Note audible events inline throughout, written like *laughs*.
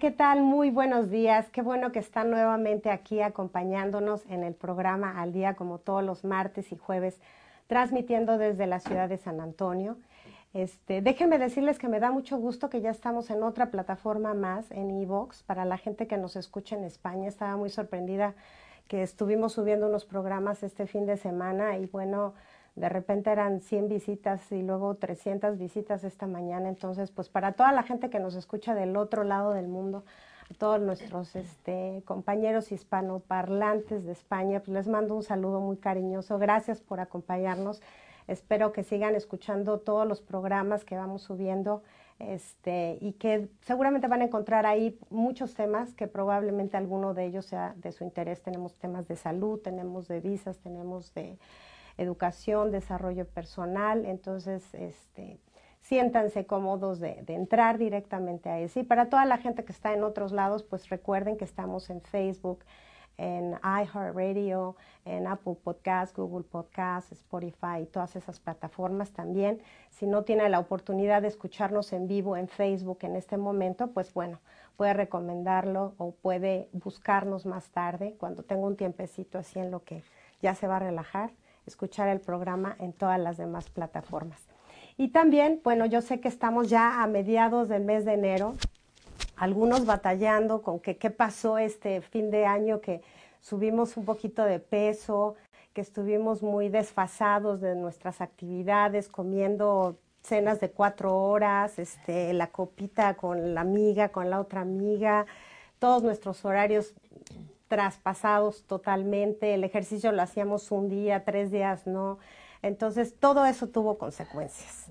¿qué tal? Muy buenos días. Qué bueno que están nuevamente aquí acompañándonos en el programa Al Día, como todos los martes y jueves, transmitiendo desde la ciudad de San Antonio. Este, déjenme decirles que me da mucho gusto que ya estamos en otra plataforma más, en Evox, para la gente que nos escucha en España. Estaba muy sorprendida que estuvimos subiendo unos programas este fin de semana y bueno, de repente eran 100 visitas y luego 300 visitas esta mañana. Entonces, pues para toda la gente que nos escucha del otro lado del mundo, a todos nuestros este, compañeros hispanoparlantes de España, pues les mando un saludo muy cariñoso. Gracias por acompañarnos. Espero que sigan escuchando todos los programas que vamos subiendo este, y que seguramente van a encontrar ahí muchos temas que probablemente alguno de ellos sea de su interés. Tenemos temas de salud, tenemos de visas, tenemos de educación, desarrollo personal, entonces este, siéntanse cómodos de, entrar directamente a eso. Y para toda la gente que está en otros lados, pues recuerden que estamos en Facebook, en iHeartRadio, en Apple Podcasts, Google Podcasts, Spotify y todas esas plataformas también. Si no tiene la oportunidad de escucharnos en vivo en Facebook en este momento, pues bueno, puede recomendarlo o puede buscarnos más tarde cuando tenga un tiempecito así en lo que ya se va a relajar escuchar el programa en todas las demás plataformas. Y también, bueno, yo sé que estamos ya a mediados del mes de enero, algunos batallando con que qué pasó este fin de año, que subimos un poquito de peso, que estuvimos muy desfasados de nuestras actividades, comiendo cenas de cuatro horas, este, la copita con la amiga, con la otra amiga, todos nuestros horarios traspasados totalmente, el ejercicio lo hacíamos un día, tres días no. Entonces, todo eso tuvo consecuencias.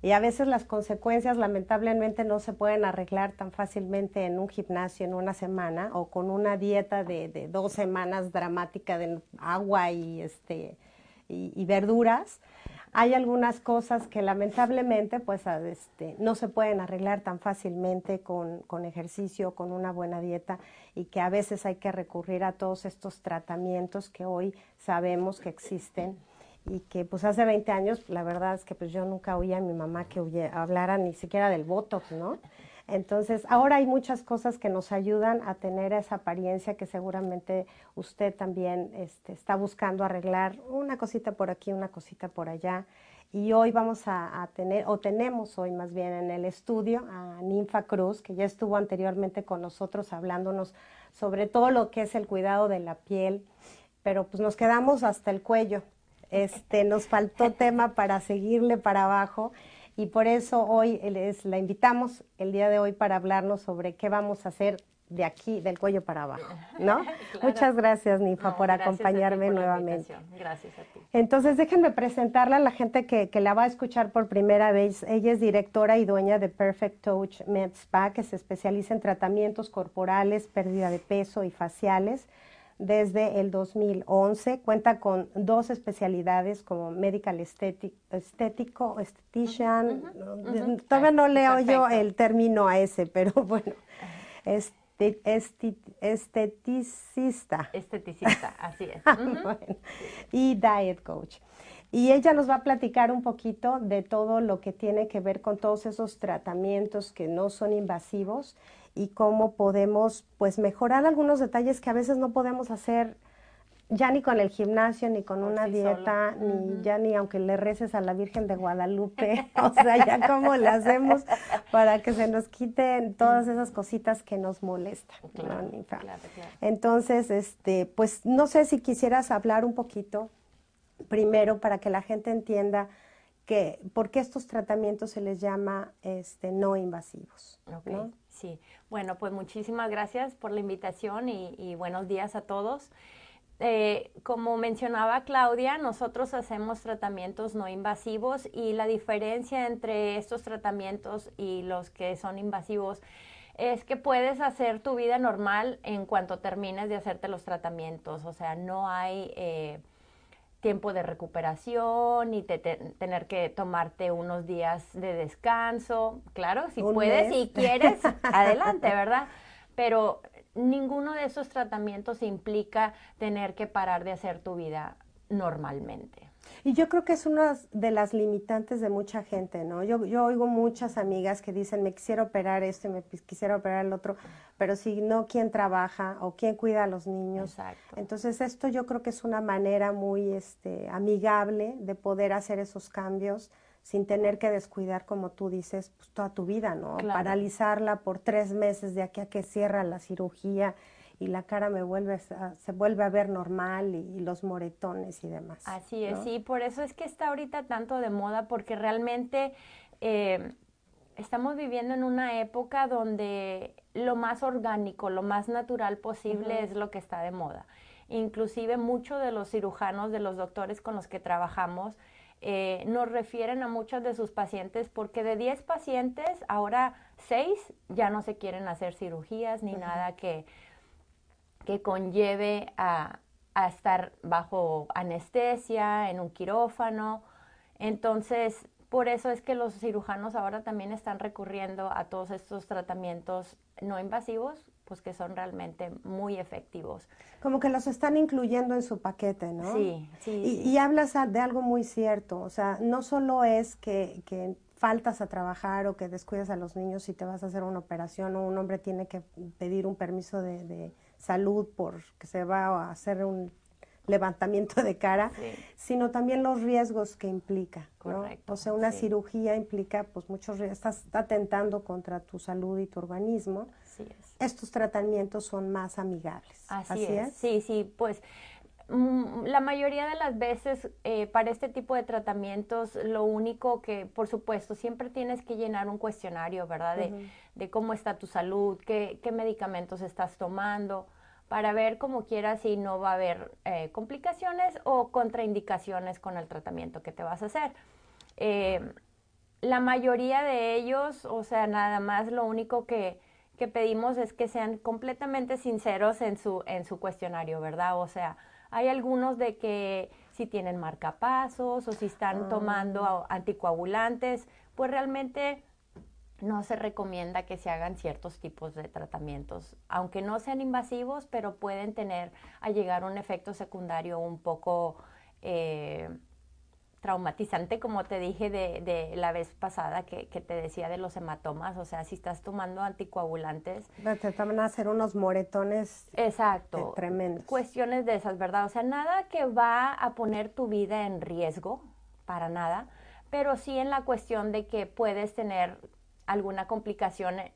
Y a veces las consecuencias lamentablemente no se pueden arreglar tan fácilmente en un gimnasio en una semana o con una dieta de, dos semanas dramática de agua y, este, y verduras hay algunas cosas que lamentablemente pues este, no se pueden arreglar tan fácilmente con, ejercicio, con una buena dieta y que a veces hay que recurrir a todos estos tratamientos que hoy sabemos que existen y que pues hace 20 años la verdad es que pues yo nunca oía a mi mamá que hablara ni siquiera del Botox, ¿no? Entonces, ahora hay muchas cosas que nos ayudan a tener esa apariencia que seguramente usted también este, está buscando arreglar una cosita por aquí, una cosita por allá. Y hoy vamos a, tener, o tenemos hoy más bien en el estudio a Ninfa Cruz, que ya estuvo anteriormente con nosotros hablándonos sobre todo lo que es el cuidado de la piel, pero pues nos quedamos hasta el cuello. Este, nos faltó *laughs* tema para seguirle para abajo y por eso hoy les la invitamos el día de hoy para hablarnos sobre qué vamos a hacer de aquí, del cuello para abajo, ¿no? *laughs* Muchas gracias, Nifa, por acompañarme nuevamente. gracias a ti. Entonces, déjenme presentarla a la gente que, que, la va a escuchar por primera vez. Ella es directora y dueña de Perfect Touch Med Spa, que se especializa en tratamientos corporales, pérdida de peso y faciales desde el 2011. Cuenta con dos especialidades como medical estético, esthetician. Todavía no leo yo el término a ese, pero *laughs* bueno. Este, esteticista. Esteticista, *laughs* así es. y diet coach. Y ella nos va a platicar un poquito de todo lo que tiene que ver con todos esos tratamientos que no son invasivos y cómo podemos pues mejorar algunos detalles que a veces no podemos hacer ya ni con el gimnasio, ni con una dieta, ni ya ni aunque le reces a la Virgen de Guadalupe, *laughs* o sea, ya cómo le hacemos para que se nos quiten todas esas cositas que nos molestan. Entonces, este, pues no sé si quisieras hablar un poquito primero para que la gente entienda que por qué estos tratamientos se les llama este, no invasivos. Sí, bueno, pues muchísimas gracias por la invitación y buenos días a todos. Eh, como mencionaba Claudia, nosotros hacemos tratamientos no invasivos y la diferencia entre estos tratamientos y los que son invasivos es que puedes hacer tu vida normal en cuanto termines de hacerte los tratamientos. O sea, no hay eh, tiempo de recuperación ni tener que tomarte unos días de descanso. Claro, si puedes y quieres, adelante, ¿verdad? Pero ninguno de esos tratamientos implica tener que parar de hacer tu vida normalmente. Y yo creo que es una de las limitantes de mucha gente, ¿no? Yo, yo oigo muchas amigas que dicen, me quisiera operar esto y me quisiera operar el otro, pero si no, ¿quién trabaja o quién cuida a los niños? Exacto. Entonces, esto yo creo que es una manera muy este, amigable de poder hacer esos cambios sin tener que descuidar, como tú dices, pues, toda tu vida, ¿no? Paralizarla por tres meses de aquí a que cierra la cirugía y la cara me vuelve se vuelve a ver normal y, los moretones y demás. Así es, sí, por eso es que está ahorita tanto de moda, porque realmente eh, estamos viviendo en una época donde lo más orgánico, lo más natural posible es lo que está de moda. Inclusive muchos de los cirujanos, de los doctores con los que trabajamos, eh, nos refieren a muchos de sus pacientes porque de 10 pacientes, ahora 6 ya no se quieren hacer cirugías ni nada que, que conlleve a, a, estar bajo anestesia, en un quirófano. Entonces, por eso es que los cirujanos ahora también están recurriendo a todos estos tratamientos no invasivos pues que son realmente muy efectivos. Como que los están incluyendo en su paquete, ¿no? Sí, sí. Y, hablas de algo muy cierto, o sea, no solo es que, que faltas a trabajar o que descuidas a los niños y te vas a hacer una operación o un hombre tiene que pedir un permiso de, de salud porque se va a hacer un levantamiento de cara, sino también los riesgos que implica. Correcto, O sea, una cirugía implica pues muchos riesgos, estás atentando contra tu salud y tu organismo. Estos tratamientos son más amigables. Así, es. Sí, sí, pues la mayoría de las veces eh, para este tipo de tratamientos lo único que, por supuesto, siempre tienes que llenar un cuestionario, ¿verdad? De, cómo está tu salud, qué, medicamentos estás tomando, para ver como quieras si no va a haber eh, complicaciones o contraindicaciones con el tratamiento que te vas a hacer. Eh, la mayoría de ellos, o sea, nada más lo único que que pedimos es que sean completamente sinceros en su, en su cuestionario, ¿verdad? O sea, hay algunos de que si tienen marcapasos o si están tomando ah. anticoagulantes, pues realmente no se recomienda que se hagan ciertos tipos de tratamientos, aunque no sean invasivos, pero pueden tener a llegar un efecto secundario un poco eh, traumatizante, como te dije de, de la vez pasada que, que, te decía de los hematomas, o sea, si estás tomando anticoagulantes. Te van a hacer unos moretones. Exacto. tremendos. Cuestiones de esas, ¿verdad? O sea, nada que va a poner tu vida en riesgo, para nada, pero sí en la cuestión de que puedes tener alguna complicación, eh,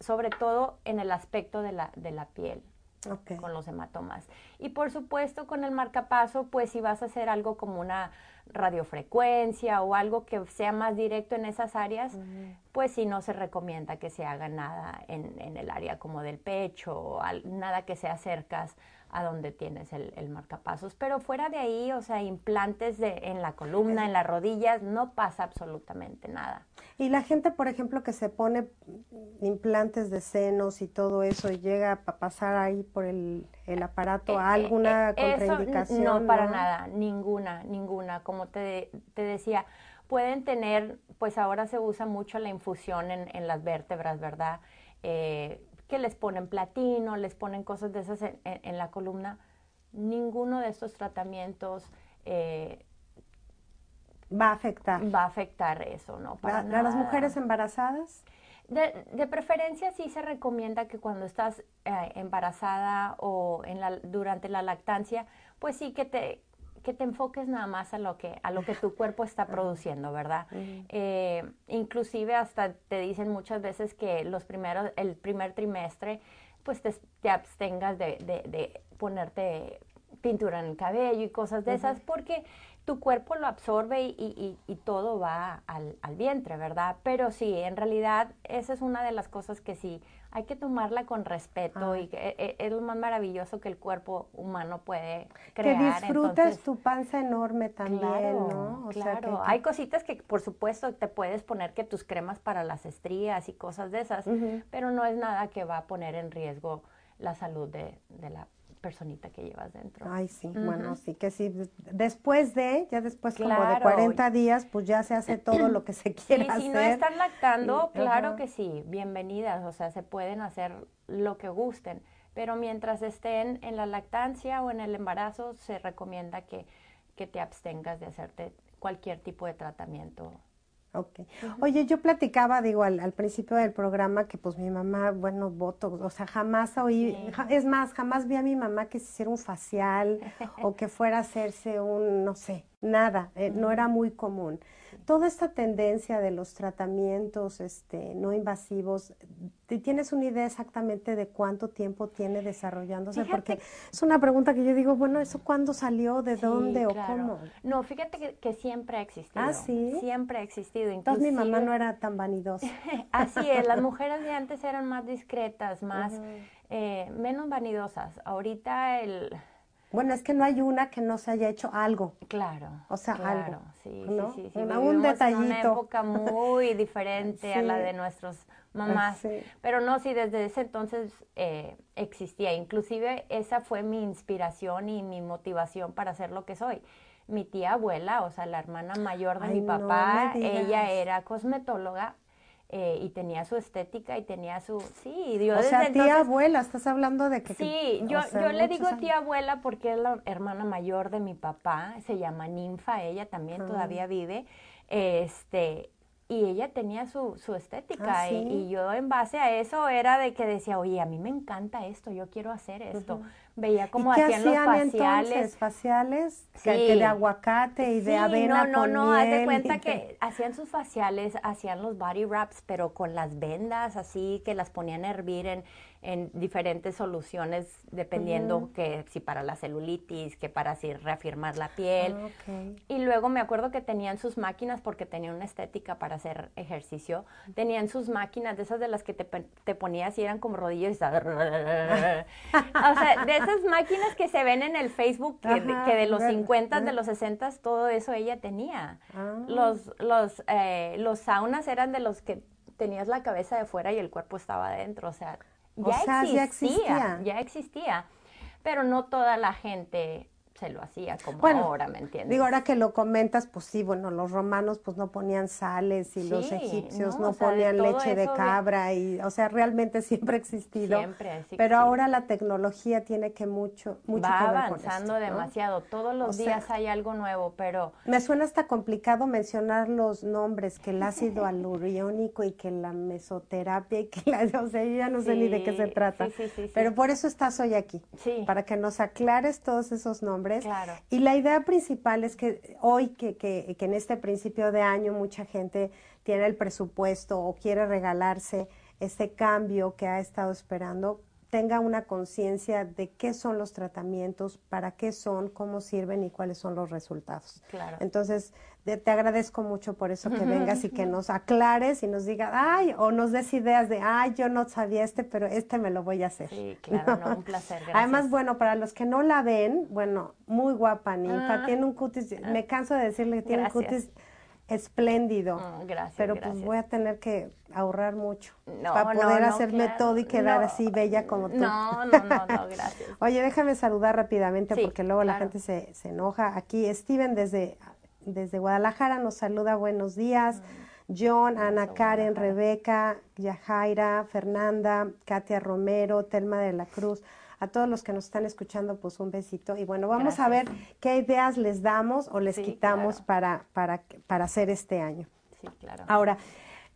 sobre todo en el aspecto de la, de la piel. Con los hematomas. Y por supuesto con el marcapaso, pues si vas a hacer algo como una radiofrecuencia o algo que sea más directo en esas áreas, pues sí no se recomienda que se haga nada en, en el área como del pecho, o nada que sea cerca a donde tienes el, el, marcapasos. Pero fuera de ahí, o sea, implantes de, en la columna, en las rodillas, no pasa absolutamente nada. Y la gente, por ejemplo, que se pone implantes de senos y todo eso y llega a pasar ahí por el, el aparato a eh, eh, alguna eh, contraindicación. no, para nada, ninguna, ninguna. Como te, te decía, pueden tener, pues ahora se usa mucho la infusión en, en las vértebras, ¿verdad? Que les ponen platino, les ponen cosas de esas en, la columna. Ninguno de estos tratamientos eh, va a afectar. Va a afectar eso, ¿no? Para las mujeres embarazadas? De, preferencia sí se recomienda que cuando estás eh, embarazada o en la, durante la lactancia, pues sí que te, que te enfoques nada más a lo que, a lo que tu cuerpo está *laughs* produciendo, ¿verdad? Eh, inclusive hasta te dicen muchas veces que los primeros, el primer trimestre, pues te, abstengas de, de, ponerte pintura en el cabello y cosas de esas, porque tu cuerpo lo absorbe y, y, todo va al, al, vientre, ¿verdad? Pero sí, en realidad esa es una de las cosas que sí hay que tomarla con respeto y que, e, e, es, lo más maravilloso que el cuerpo humano puede crear. Que disfrutes tu panza enorme también, ¿no? claro, hay cositas que por supuesto te puedes poner que tus cremas para las estrías y cosas de esas, pero no es nada que va a poner en riesgo la salud de, de la personita que llevas dentro. Ay, sí, bueno, sí que sí. Después de, ya después como de 40 días, pues ya se hace todo lo que se quiere sí, hacer. Si no están lactando, claro que sí, bienvenidas, o sea, se pueden hacer lo que gusten, pero mientras estén en la lactancia o en el embarazo, se recomienda que, que te abstengas de hacerte cualquier tipo de tratamiento Ok. Oye, yo platicaba, digo, al, principio del programa que pues mi mamá, bueno, voto, o sea, jamás oí, es más, jamás vi a mi mamá que se hiciera un facial *laughs* o que fuera a hacerse un, no sé, nada, eh, no era muy común toda esta tendencia de los tratamientos este, no invasivos, ¿tienes una idea exactamente de cuánto tiempo tiene desarrollándose? Porque es una pregunta que yo digo, bueno, ¿eso cuándo salió? ¿De dónde o cómo? No, fíjate que, siempre ha existido. Ah, sí. Siempre ha existido. Entonces mi mamá no era tan vanidosa. *laughs* Así es, las mujeres de antes eran más discretas, más, eh, menos vanidosas. Ahorita el bueno, es que no hay una que no se haya hecho algo. Claro. O sea, algo. Sí, sí, sí, un detallito. En una época muy diferente a la de nuestros mamás. Pero no, sí, desde ese entonces eh, existía. Inclusive esa fue mi inspiración y mi motivación para ser lo que soy. Mi tía abuela, o sea, la hermana mayor de mi papá, ella era cosmetóloga, eh, y tenía su estética y tenía su sí o sea tía abuela estás hablando de que sí yo yo le digo tía abuela porque es la hermana mayor de mi papá se llama Ninfa ella también ah. todavía vive este y ella tenía su, su estética ah, y, yo en base a eso era de que decía oye a mí me encanta esto yo quiero hacer esto veía cómo hacían, los faciales. faciales sí. de aguacate y de avena no, no, no, haz de cuenta que hacían sus faciales, hacían los body wraps, pero con las vendas así que las ponían a hervir en, en diferentes soluciones dependiendo que si para la celulitis, que para así reafirmar la piel. Ah, y luego me acuerdo que tenían sus máquinas porque tenían una estética para hacer ejercicio. Tenían sus máquinas de esesas de las que te, te ponías y eran como rodillas. *laughs* o sea, de esas máquinas que se ven en el Facebook que, de los 50, de los 60, todo eso ella tenía. Ah. Los, los, eh, los saunas eran de los que tenías la cabeza de fuera y el cuerpo estaba adentro. O sea, ya, existía, ya existía, ya existía, pero no toda la gente se lo hacía como ahora, ¿me entiendes? Digo, ahora que lo comentas, pues sí, bueno, los romanos pues no ponían sales y los egipcios no, ponían leche de cabra y, o sea, realmente *laughs* siempre ha existido. Siempre Pero ahora la tecnología tiene que mucho, mucho Va avanzando demasiado. Todos los días hay algo nuevo, pero... Me suena hasta complicado mencionar los nombres, que el ácido *laughs* aluriónico y que la mesoterapia y que la... *laughs* O sea, yo ya no sé ni de qué se trata. Pero por eso estás hoy aquí. Para que nos aclares todos esos nombres y la idea principal es que hoy, que, que, que en este principio de año mucha gente tiene el presupuesto o quiere regalarse ese cambio que ha estado esperando, tenga una conciencia de qué son los tratamientos, para qué son, cómo sirven y cuáles son los resultados. Claro. Entonces, te agradezco mucho por eso que vengas y que nos aclares y nos digas, ay, o nos des ideas de, ay, yo no sabía este, pero este me lo voy a hacer. Sí, *laughs* claro, no, un placer. Gracias. Además, bueno, para los que no la ven, bueno, muy guapa, Ninfa, ah. tiene un cutis, me canso de decirle que tiene un cutis espléndido. Ah, gracias. Pero pues voy a tener que ahorrar mucho para poder hacerme todo y quedar así bella como tú. No, no, no, gracias. *laughs* Oye, déjame saludar rápidamente porque luego la gente se, se enoja. Aquí Steven desde desde Guadalajara nos saluda, buenos días. John, Ana Karen, Rebeca, Yajaira, Fernanda, Katia Romero, Telma de la Cruz. A todos los que nos están escuchando, pues un besito. Y bueno, vamos a ver qué ideas les damos o les quitamos para, para, para hacer este año. Sí, claro. Ahora,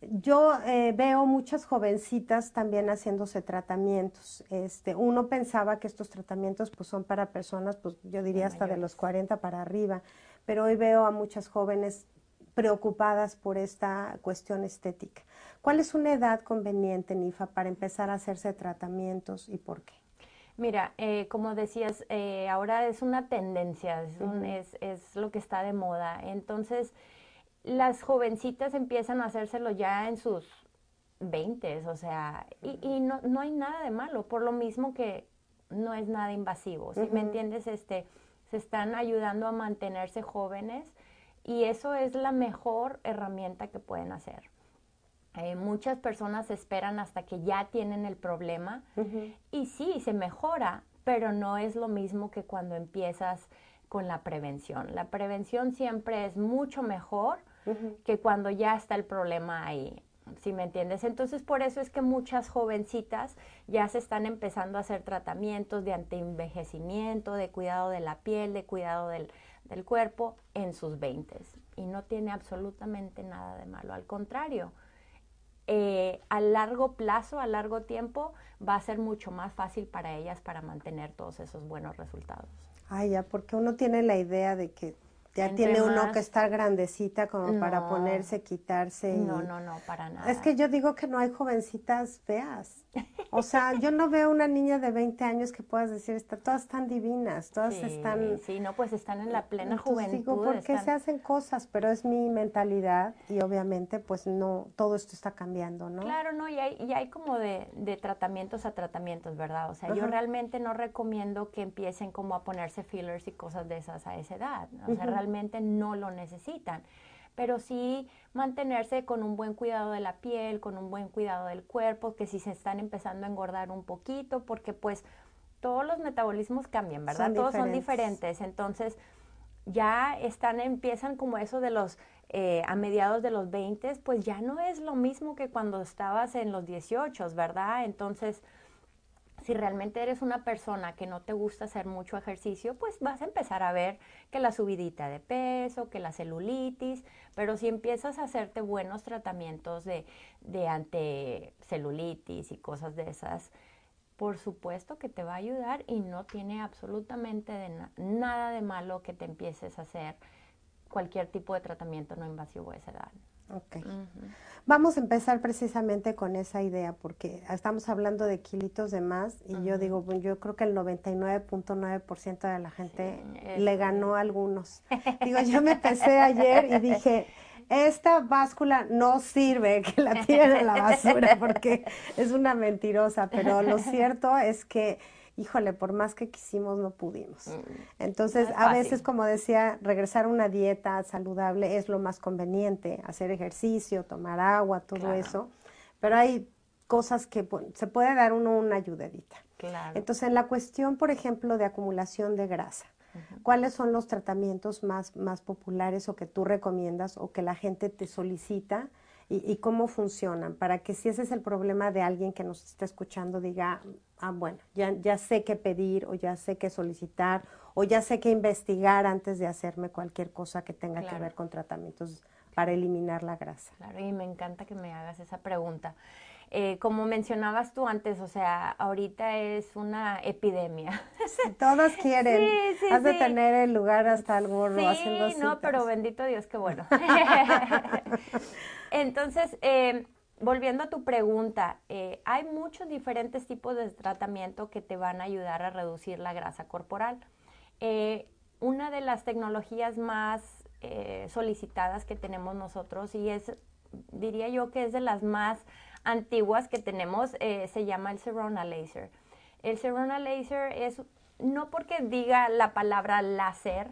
yo eh, veo muchas jovencitas también haciéndose tratamientos. Este, uno pensaba que estos tratamientos pues son para personas, pues yo diría hasta de los 40 para arriba, pero hoy veo a muchas jóvenes preocupadas por esta cuestión estética. ¿Cuál es una edad conveniente, Nifa, para empezar a hacerse tratamientos y por qué? Mira, eh, como decías, eh, ahora es una tendencia, es, es lo que está de moda. Entonces, las jovencitas empiezan a hacérselo ya en sus 20, o sea, y, y no, no, hay nada de malo, por lo mismo que no es nada invasivo, si me entiendes? Este, se están ayudando a mantenerse jóvenes y eso es la mejor herramienta que pueden hacer. Eh, muchas personas esperan hasta que ya tienen el problema y sí, se mejora, pero no es lo mismo que cuando empiezas con la prevención. La prevención siempre es mucho mejor que cuando ya está el problema ahí. si me entiendes? Entonces, por eso es que muchas jovencitas ya se están empezando a hacer tratamientos de antienvejecimiento, de cuidado de la piel, de cuidado del, cuerpo en sus 20 y no tiene absolutamente nada de malo. Al contrario, eh, a largo plazo, a largo tiempo, va a ser mucho más fácil para ellas para mantener todos esos buenos resultados. Ay, ya, porque uno tiene la idea de que ya tiene uno que estar grandecita como para ponerse, quitarse. No, no, no, para nada. Es que yo digo que no hay jovencitas feas. O sea, yo no veo una niña de 20 años que puedas decir, está, todas están divinas, todas están... Sí, no, pues están en la plena juventud. Digo, ¿por qué se hacen cosas? Pero es mi mentalidad y obviamente pues no, todo esto está cambiando, ¿no? Claro, no, y hay, y hay como de, de tratamientos a tratamientos, ¿verdad? O sea, yo realmente no recomiendo que empiecen como a ponerse fillers y cosas de esas a esa edad. O sea, realmente no lo necesitan pero sí mantenerse con un buen cuidado de la piel, con un buen cuidado del cuerpo, que si se están empezando a engordar un poquito, porque pues todos los metabolismos cambian, ¿verdad? todos son diferentes, entonces ya están, empiezan como eso de los, eh, a mediados de los 20, pues ya no es lo mismo que cuando estabas en los 18, ¿verdad? Entonces, si realmente eres una persona que no te gusta hacer mucho ejercicio, pues vas a empezar a ver que la subidita de peso, que la celulitis, pero si empiezas a hacerte buenos tratamientos de, de anticelulitis y cosas de esas, por supuesto que te va a ayudar y no tiene absolutamente nada de malo que te empieces a hacer cualquier tipo de tratamiento no invasivo a esa edad. Ok. Vamos a empezar precisamente con esa idea, porque estamos hablando de kilitos de más y yo digo, yo creo que el 99.9% de la gente le ganó a algunos. digo, yo me pesé ayer y dije, esta báscula no sirve, *laughs* que la tiren a la basura porque es una mentirosa, pero lo cierto es que híjole, por más que quisimos no pudimos. Mm. Entonces, a veces, como decía, regresar a una dieta saludable es lo más conveniente, hacer ejercicio, tomar agua, todo eso, pero hay cosas que se puede dar uno una ayudadita. Claro. Entonces, en la cuestión, por ejemplo, de acumulación de grasa, ¿cuáles son los tratamientos más, más populares o que tú recomiendas o que la gente te solicita? Y, cómo funcionan, para que si ese es el problema de alguien que nos está escuchando, diga, ah, bueno, ya, ya sé qué pedir o ya sé qué solicitar o ya sé qué investigar antes de hacerme cualquier cosa que tenga que ver con tratamientos para eliminar la grasa. Claro, y me encanta que me hagas esa pregunta. Eh, como mencionabas tú antes, o sea, ahorita es una epidemia. Todos quieren. Sí, Has de tener el lugar hasta el gorro sí, no, pero bendito Dios, qué bueno. *laughs* *laughs* Entonces, eh, volviendo a tu pregunta, eh, hay muchos diferentes tipos de tratamiento que te van a ayudar a reducir la grasa corporal. Eh, una de las tecnologías más eh, solicitadas que tenemos nosotros y es, diría yo que es de las más antiguas que tenemos, se llama el Serona Laser. El Serona Laser es, no porque diga la palabra láser,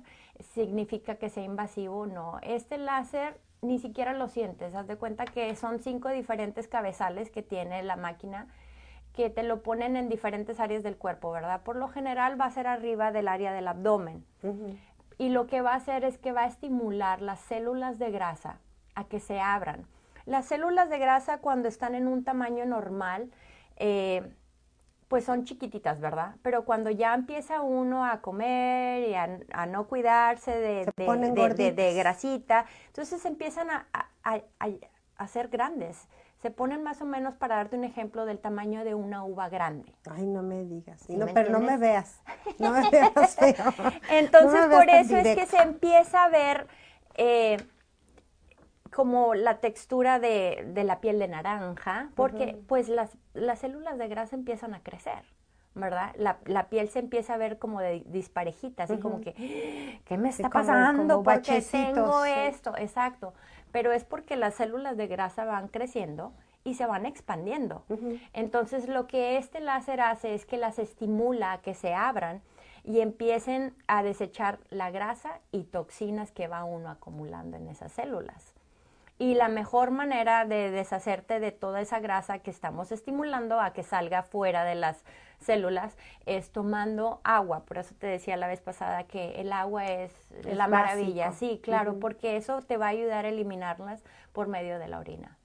significa que sea invasivo, no. Este láser ni siquiera lo sientes. Haz de cuenta que son cinco diferentes cabezales que tiene la máquina que te lo ponen en diferentes áreas del cuerpo, ¿verdad? Por lo general va a ser arriba del área del abdomen. Y lo que va a hacer es que va a estimular las células de grasa a que se abran. Las células de grasa cuando están en un tamaño normal, eh, pues son chiquititas, ¿verdad? Pero cuando ya empieza uno a comer y a, no cuidarse de, de, grasita, entonces empiezan a, a, ser grandes. Se ponen más o menos, para darte un ejemplo, del tamaño de una uva grande. Ay, no me digas. no, pero no me veas. No me veas *laughs* Entonces, por eso es que se empieza a ver... Eh, como la textura de, la piel de naranja, porque pues las, las, células de grasa empiezan a crecer, ¿verdad? La, la, piel se empieza a ver como de disparejita, así como que, ¿qué me está pasando? porque tengo esto, exacto. Pero es porque las células de grasa van creciendo y se van expandiendo. Entonces lo que este láser hace es que las estimula a que se abran y empiecen a desechar la grasa y toxinas que va uno acumulando en esas células. Y la mejor manera de deshacerte de toda esa grasa que estamos estimulando a que salga fuera de las células es tomando agua. Por eso te decía la vez pasada que el agua es, la maravilla. Sí, claro, porque eso te va a ayudar a eliminarlas por medio de la orina.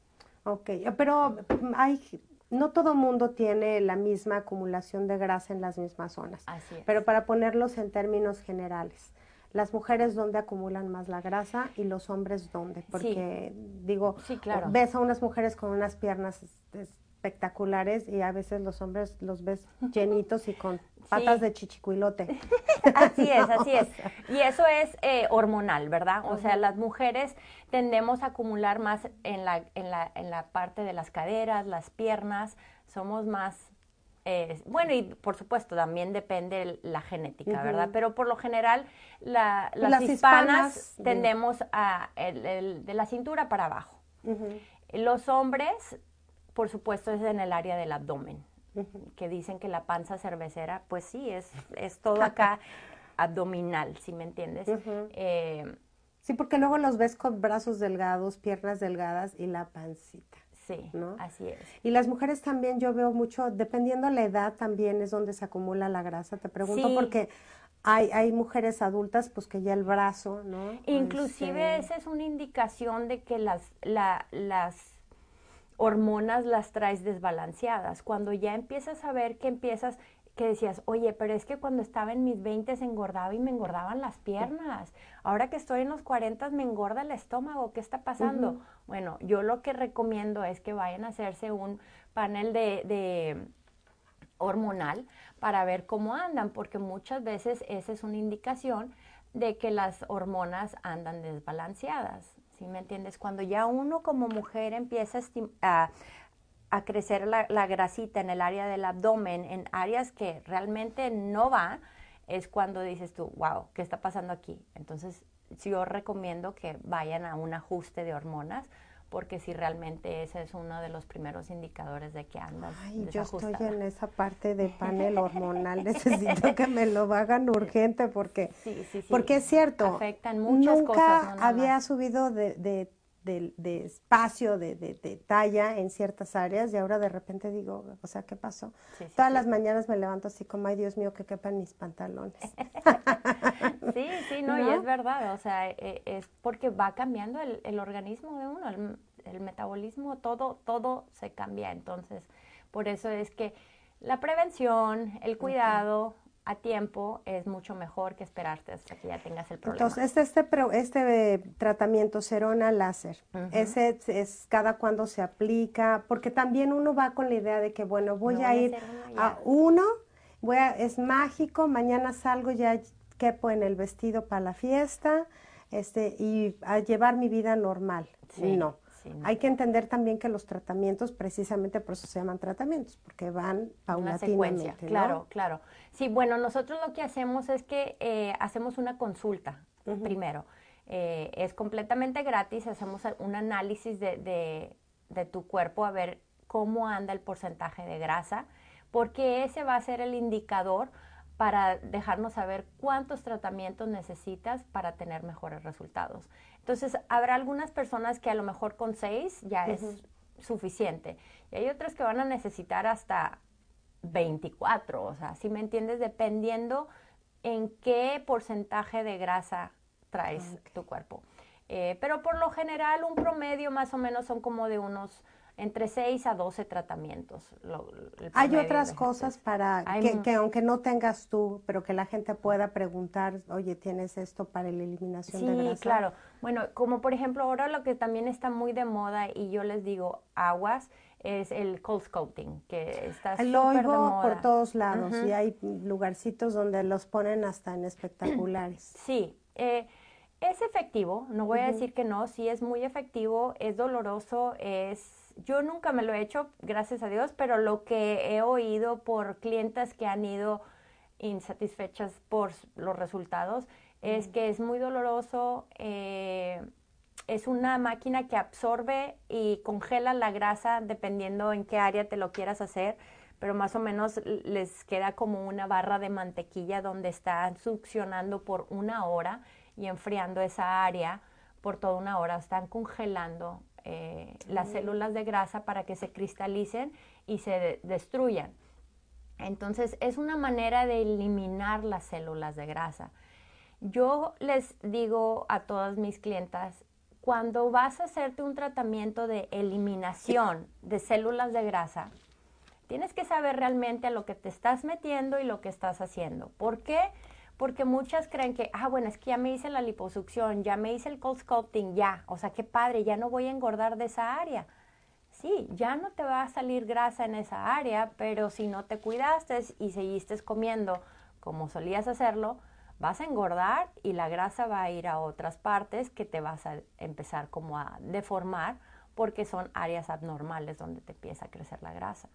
Ok, pero hay, no todo mundo tiene la misma acumulación de grasa en las mismas zonas. Así es. Pero para ponerlos en términos generales las mujeres dónde acumulan más la grasa y los hombres dónde, porque digo, ves a unas mujeres con unas piernas espectaculares y a veces los hombres los ves *laughs* llenitos y con patas de chichicuilote. *laughs* así es, *laughs* así es. Y eso es eh, hormonal, ¿verdad? O sea, las mujeres tendemos a acumular más en la, en, la, en la parte de las caderas, las piernas, somos más bueno, y por supuesto también depende la genética, ¿verdad? Pero por lo general las, hispanas, tendemos a el, de la cintura para abajo. Los hombres, por supuesto, es en el área del abdomen, que dicen que la panza cervecera, pues sí, es, es todo acá *laughs* abdominal, si me entiendes. Eh, sí, porque luego los ves con brazos delgados, piernas delgadas y la pancita. Sí, así es. Y las mujeres también yo veo mucho, dependiendo la edad también es donde se acumula la grasa. Te pregunto porque hay, hay mujeres adultas pues que ya el brazo, ¿no? Inclusive este esa es una indicación de que las, la, las hormonas las traes desbalanceadas. Cuando ya empiezas a ver que empiezas que decías, oye, pero es que cuando estaba en mis 20 engordaba y me engordaban las piernas. Ahora que estoy en los 40 me engorda el estómago. ¿Qué está pasando? Bueno, yo lo que recomiendo es que vayan a hacerse un panel de, de hormonal para ver cómo andan, porque muchas veces esa es una indicación de que las hormonas andan desbalanceadas. ¿Sí me entiendes? Cuando ya uno como mujer empieza a, a crecer la, grasita en el área del abdomen, en áreas que realmente no va, es cuando dices tú, wow, ¿qué está pasando aquí? Entonces, yo recomiendo que vayan a un ajuste de hormonas, porque si realmente ese es uno de los primeros indicadores de que andas Ay, yo estoy en esa parte de panel hormonal, *laughs* necesito que me lo hagan urgente porque, porque es cierto, Afectan muchas nunca cosas, había subido de, de de, espacio, de, de, talla en ciertas áreas y ahora de repente digo, o sea, ¿qué pasó? Todas las mañanas me levanto así como, ay Dios mío, que quepan mis pantalones. *laughs* sí, sí, no, y es verdad, o sea, e, es porque va cambiando el, el organismo de uno, el, el, metabolismo, todo, todo se cambia, entonces, por eso es que la prevención, el cuidado, a tiempo es mucho mejor que esperarte hasta que ya tengas el problema. Entonces, este, este, este tratamiento Cerona láser, ese es cada cuando se aplica, porque también uno va con la idea de que, bueno, voy a ir a, uno, voy a, es mágico, mañana salgo, ya quepo en el vestido para la fiesta, este, y a llevar mi vida normal. No. Hay que entender también que los tratamientos, precisamente por eso se llaman tratamientos, porque van paulatinamente. ¿no? Claro, claro. Sí, bueno, nosotros lo que hacemos es que eh, hacemos una consulta primero. Eh, es completamente gratis, hacemos un análisis de, de, tu cuerpo a ver cómo anda el porcentaje de grasa, porque ese va a ser el indicador para dejarnos saber cuántos tratamientos necesitas para tener mejores resultados. Entonces, habrá algunas personas que a lo mejor con seis ya es suficiente. Y hay otras que van a necesitar hasta 24, o sea, si me entiendes, dependiendo en qué porcentaje de grasa traes tu cuerpo. Eh, pero por lo general un promedio más o menos son como de unos entre 6 a 12 tratamientos. Hay otras cosas para que, aunque no tengas tú, pero que la gente pueda preguntar, oye, ¿tienes esto para la eliminación de grasa? Sí, claro. Bueno, como por ejemplo ahora lo que también está muy de moda y yo les digo aguas, es el cold sculpting, que está súper de moda. por todos lados y hay lugarcitos donde los ponen hasta en espectaculares. *clears throat* Sí, eh, es efectivo, no voy a decir que no, sí es muy efectivo, es doloroso, es yo nunca me lo he hecho, gracias a Dios, pero lo que he oído por clientas que han ido insatisfechas por los resultados es que es muy doloroso. Eh, es una máquina que absorbe y congela la grasa dependiendo en qué área te lo quieras hacer, pero más o menos les queda como una barra de mantequilla donde están succionando por una hora y enfriando esa área por toda una hora, están congelando eh, las células de grasa para que se cristalicen y se destruyan. Entonces es una manera de eliminar las células de grasa. Yo les digo a todas mis clientas, cuando vas a hacerte un tratamiento de eliminación de células de grasa, tienes que saber realmente a lo que te estás metiendo y lo que estás haciendo. ¿Por qué? Muchas creen que, ah, bueno, es que ya me hice la liposucción, ya me hice el cold sculpting, ya, o sea, qué padre, ya no voy a engordar de esa área. Sí, ya no te va a salir grasa en esa área, pero si no te cuidaste y seguiste comiendo como solías hacerlo, vas a engordar y la grasa va a ir a otras partes que te vas a empezar como a deformar porque son áreas abnormales donde te empieza a crecer la grasa.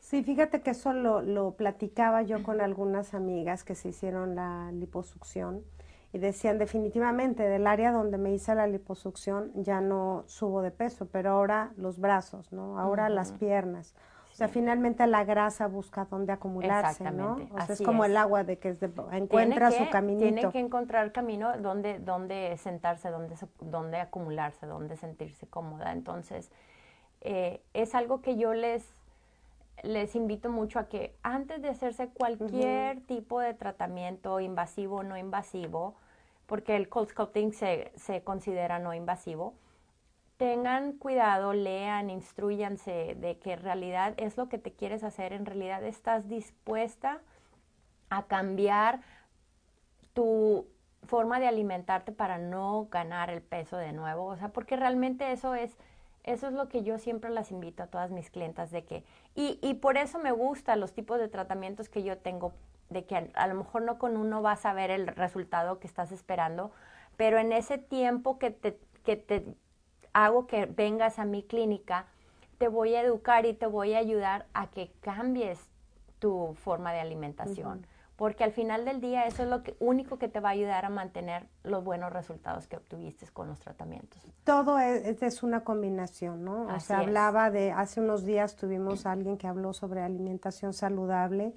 Sí, fíjate que eso lo, lo, platicaba yo con algunas amigas que se hicieron la liposucción y decían definitivamente del área donde me hice la liposucción ya no subo de peso, pero ahora los brazos, ¿no? Ahora las piernas. O sea, finalmente la grasa busca dónde acumularse, ¿no? O sea, es como el agua de que encuentra su caminito. Tiene que encontrar camino donde, donde sentarse, donde, donde acumularse, donde sentirse cómoda. Entonces, eh, es algo que yo les les invito mucho a que antes de hacerse cualquier tipo de tratamiento invasivo o no invasivo, porque el cold sculpting se, se, considera no invasivo, tengan cuidado, lean, instruyanse de que en realidad es lo que te quieres hacer, en realidad estás dispuesta a cambiar tu forma de alimentarte para no ganar el peso de nuevo, o sea, porque realmente eso es eso es lo que yo siempre las invito a todas mis clientas de que, y, y por eso me gustan los tipos de tratamientos que yo tengo, de que a, lo mejor no con uno vas a ver el resultado que estás esperando, pero en ese tiempo que te, que te hago que vengas a mi clínica, te voy a educar y te voy a ayudar a que cambies tu forma de alimentación porque al final del día eso es lo único que te va a ayudar a mantener los buenos resultados que obtuviste con los tratamientos. Todo es, es una combinación, ¿no? o sea, hablaba de, hace unos días tuvimos a alguien que habló sobre alimentación saludable,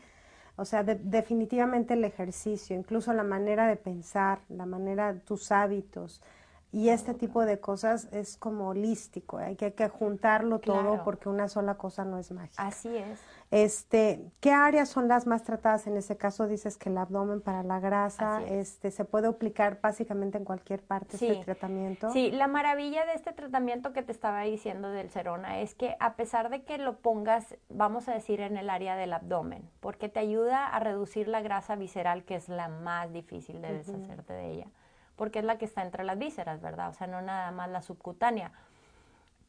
o sea, definitivamente el ejercicio, incluso la manera de pensar, la manera, tus hábitos, y este tipo de cosas es como holístico, hay que, que juntarlo todo porque una sola cosa no es mágica. Así es. Este, ¿qué áreas son las más tratadas? En ese caso dices que el abdomen para la grasa, este, se puede aplicar básicamente en cualquier parte este tratamiento. Sí, la maravilla de este tratamiento que te estaba diciendo del Cerona es que a pesar de que lo pongas, vamos a decir, en el área del abdomen, porque te ayuda a reducir la grasa visceral, que es la más difícil de deshacerte de ella porque es la que está entre las vísceras, ¿verdad? O sea, no nada más la subcutánea.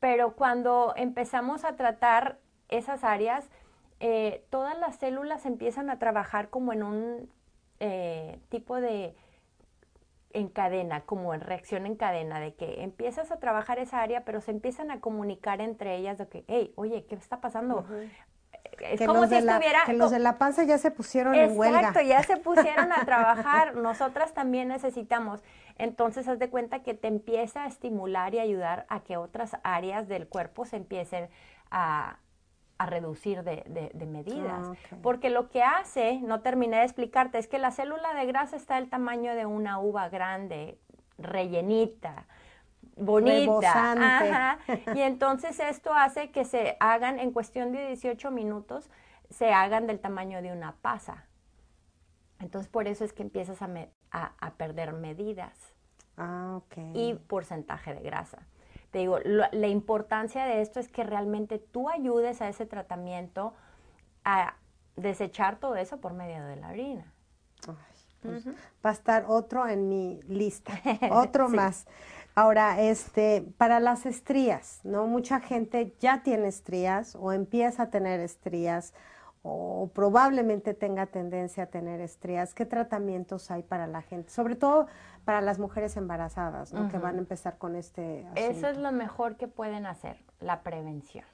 Pero cuando empezamos a tratar esas áreas, eh, todas las células empiezan a trabajar como en un eh, tipo de en cadena, como en reacción en cadena, de que empiezas a trabajar esa área, pero se empiezan a comunicar entre ellas de que, hey, oye, ¿qué está pasando? Es como si estuviera... que los de la panza ya se pusieron en huelga. Exacto, ya se pusieron a *laughs* trabajar. Nosotras también necesitamos. Entonces, haz de cuenta que te empieza a estimular y ayudar a que otras áreas del cuerpo se empiecen a, reducir de, medidas. Ah, Porque lo que hace, no terminé de explicarte, es que la célula de grasa está del tamaño de una uva grande, rellenita bonita. Ajá. Y entonces esto hace que se hagan en cuestión de 18 minutos, se hagan del tamaño de una pasa. Entonces por eso es que empiezas a, a, perder medidas. ah, y porcentaje de grasa. Te digo, la importancia de esto es que realmente tú ayudes a ese tratamiento a desechar todo eso por medio de la orina. Pues, va a estar otro en mi lista, *laughs* otro más. Ahora, este, para las estrías, ¿no? Mucha gente ya tiene estrías o empieza a tener estrías o probablemente tenga tendencia a tener estrías. ¿Qué tratamientos hay para la gente? Sobre todo para las mujeres embarazadas, ¿no? Que van a empezar con este Eso es lo mejor que pueden hacer, la prevención.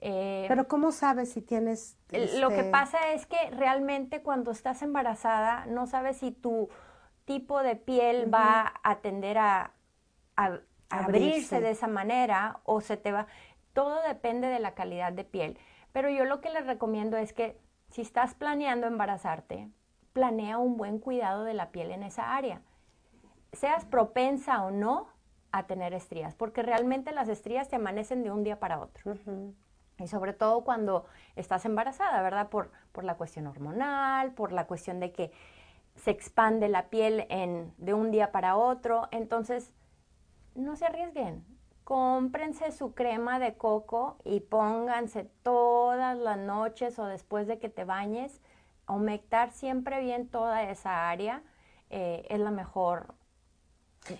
Eh, Pero ¿cómo sabes si tienes... Lo que este pasa es que realmente cuando estás embarazada no sabes si tu tipo de piel va a tender a, abrirse. de esa manera o se te va... Todo depende de la calidad de piel. Pero yo lo que les recomiendo es que si estás planeando embarazarte, planea un buen cuidado de la piel en esa área. Seas propensa o no a tener estrías, porque realmente las estrías te amanecen de un día para otro. Y sobre todo cuando estás embarazada, ¿verdad? Por, por la cuestión hormonal, por la cuestión de que se expande la piel en, de un día para otro. Entonces, no se arriesguen. Cómprense su crema de coco y pónganse todas las noches o después de que te bañes. Humectar siempre bien toda esa área eh, es la mejor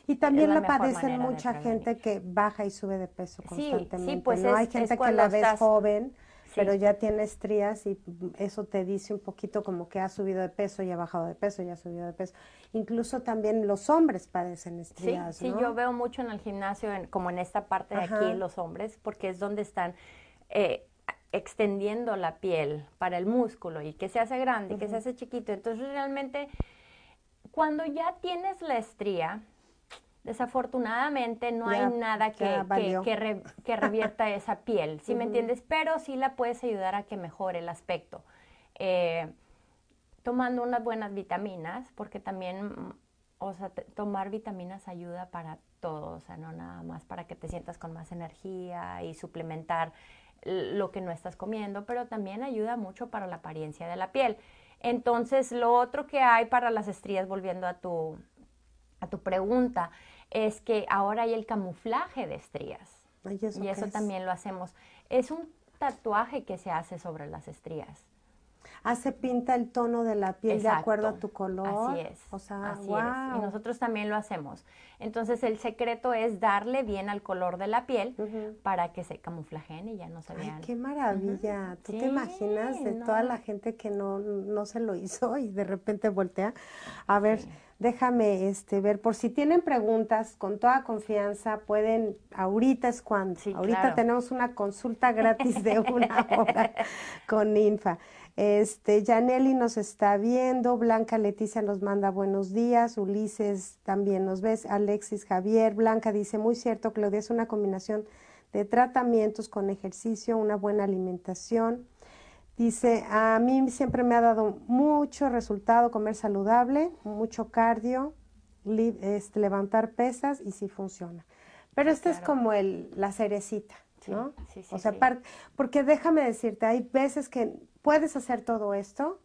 y también la, padecen mucha gente que baja y sube de peso constantemente. Sí, pues ¿no? Hay gente que la ves joven, pero ya tiene estrías y eso te dice un poquito como que ha subido de peso y ha bajado de peso y ha subido de peso. Incluso también los hombres padecen estrías. Sí, sí yo veo mucho en el gimnasio, como en esta parte de aquí, los hombres, porque es donde están eh, extendiendo la piel para el músculo y que se hace grande, y que se hace chiquito. Entonces realmente, cuando ya tienes la estría, Desafortunadamente no hay nada que, que, revierta esa piel, ¿sí me entiendes? Pero sí la puedes ayudar a que mejore el aspecto. Eh, tomando unas buenas vitaminas, porque también, o sea, tomar vitaminas ayuda para todo, o sea, no nada más para que te sientas con más energía y suplementar lo que no estás comiendo, pero también ayuda mucho para la apariencia de la piel. Entonces, lo otro que hay para las estrías, volviendo a tu, a tu pregunta, es que ahora hay el camuflaje de estrías. y eso también lo hacemos. Es un tatuaje que se hace sobre las estrías. Ah, se pinta el tono de la piel de acuerdo a tu color. Así es. O sea, así es. Y nosotros también lo hacemos. Entonces, el secreto es darle bien al color de la piel para que se camuflajen y ya no se vean. Ay, qué maravilla. ¿Tú te imaginas de toda la gente que no, no se lo hizo y de repente voltea? A ver, déjame este, ver, por si tienen preguntas, con toda confianza, pueden, ahorita es cuando, ahorita tenemos una consulta *laughs* gratis de una hora con Infa. Este, Janelli nos está viendo, Blanca Leticia nos manda buenos días, Ulises también nos ves, Alexis Javier, Blanca dice, muy cierto, Claudia, es una combinación de tratamientos con ejercicio, una buena alimentación. Dice, a mí siempre me ha dado mucho resultado comer saludable, mucho cardio, este, levantar pesas y sí funciona. Pero este es como el, la cerecita, ¿no? Sí, sí, o sea, porque déjame decirte, hay veces que puedes hacer todo esto,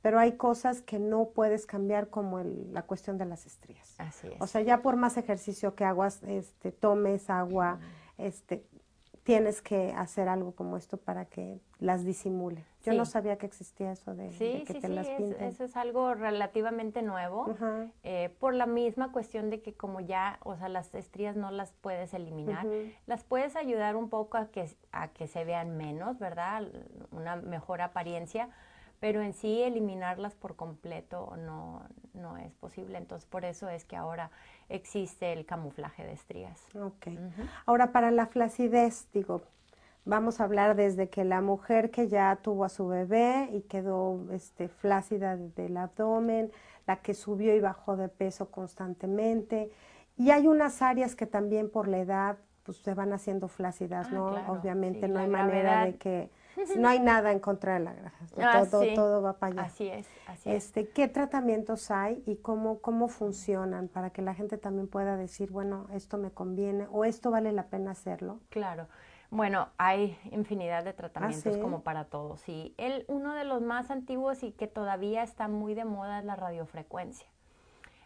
pero hay cosas que no puedes cambiar como la cuestión de las estrías. Así es. O sea, ya por más ejercicio que hagas, este, tomes agua, este, tienes que hacer algo como esto para que las disimule. Yo no sabía que existía eso de, que te las pinten. Sí, eso es algo relativamente nuevo, eh, por la misma cuestión de que como ya, o sea, las estrías no las puedes eliminar, las puedes ayudar un poco a que, a que se vean menos, ¿verdad? Una mejor apariencia, pero en sí eliminarlas por completo no, no es posible. Entonces, por eso es que ahora existe el camuflaje de estrías. Ok. Ahora, para la flacidez, digo, vamos a hablar desde que la mujer que ya tuvo a su bebé y quedó este, flácida del abdomen, la que subió y bajó de peso constantemente. Y hay unas áreas que también por la edad pues se van haciendo flácidas, ah, ¿no? Obviamente no hay manera de que *laughs* no hay nada en contra de la grasa, ah, todo, todo, va para allá. Así es, así este, ¿Qué tratamientos hay y cómo, cómo funcionan para que la gente también pueda decir, bueno, esto me conviene o esto vale la pena hacerlo? Claro. Bueno, hay infinidad de tratamientos ¿Ah, como para todos. Sí, el, uno de los más antiguos y que todavía está muy de moda es la radiofrecuencia.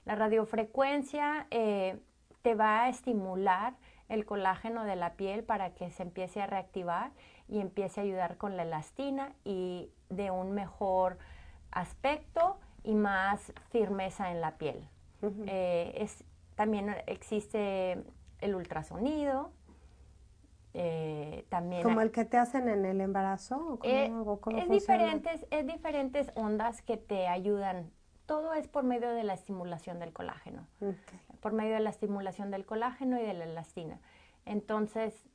La radiofrecuencia eh, te va a estimular el colágeno de la piel para que se empiece a reactivar y empiece a ayudar con la elastina y de un mejor aspecto y más firmeza en la piel. Eh, es, también existe el ultrasonido. Eh, también como el que te hacen en el embarazo eh, es diferentes es diferentes ondas que te ayudan todo es por medio de la estimulación del colágeno por medio de la estimulación del colágeno y de la elastina entonces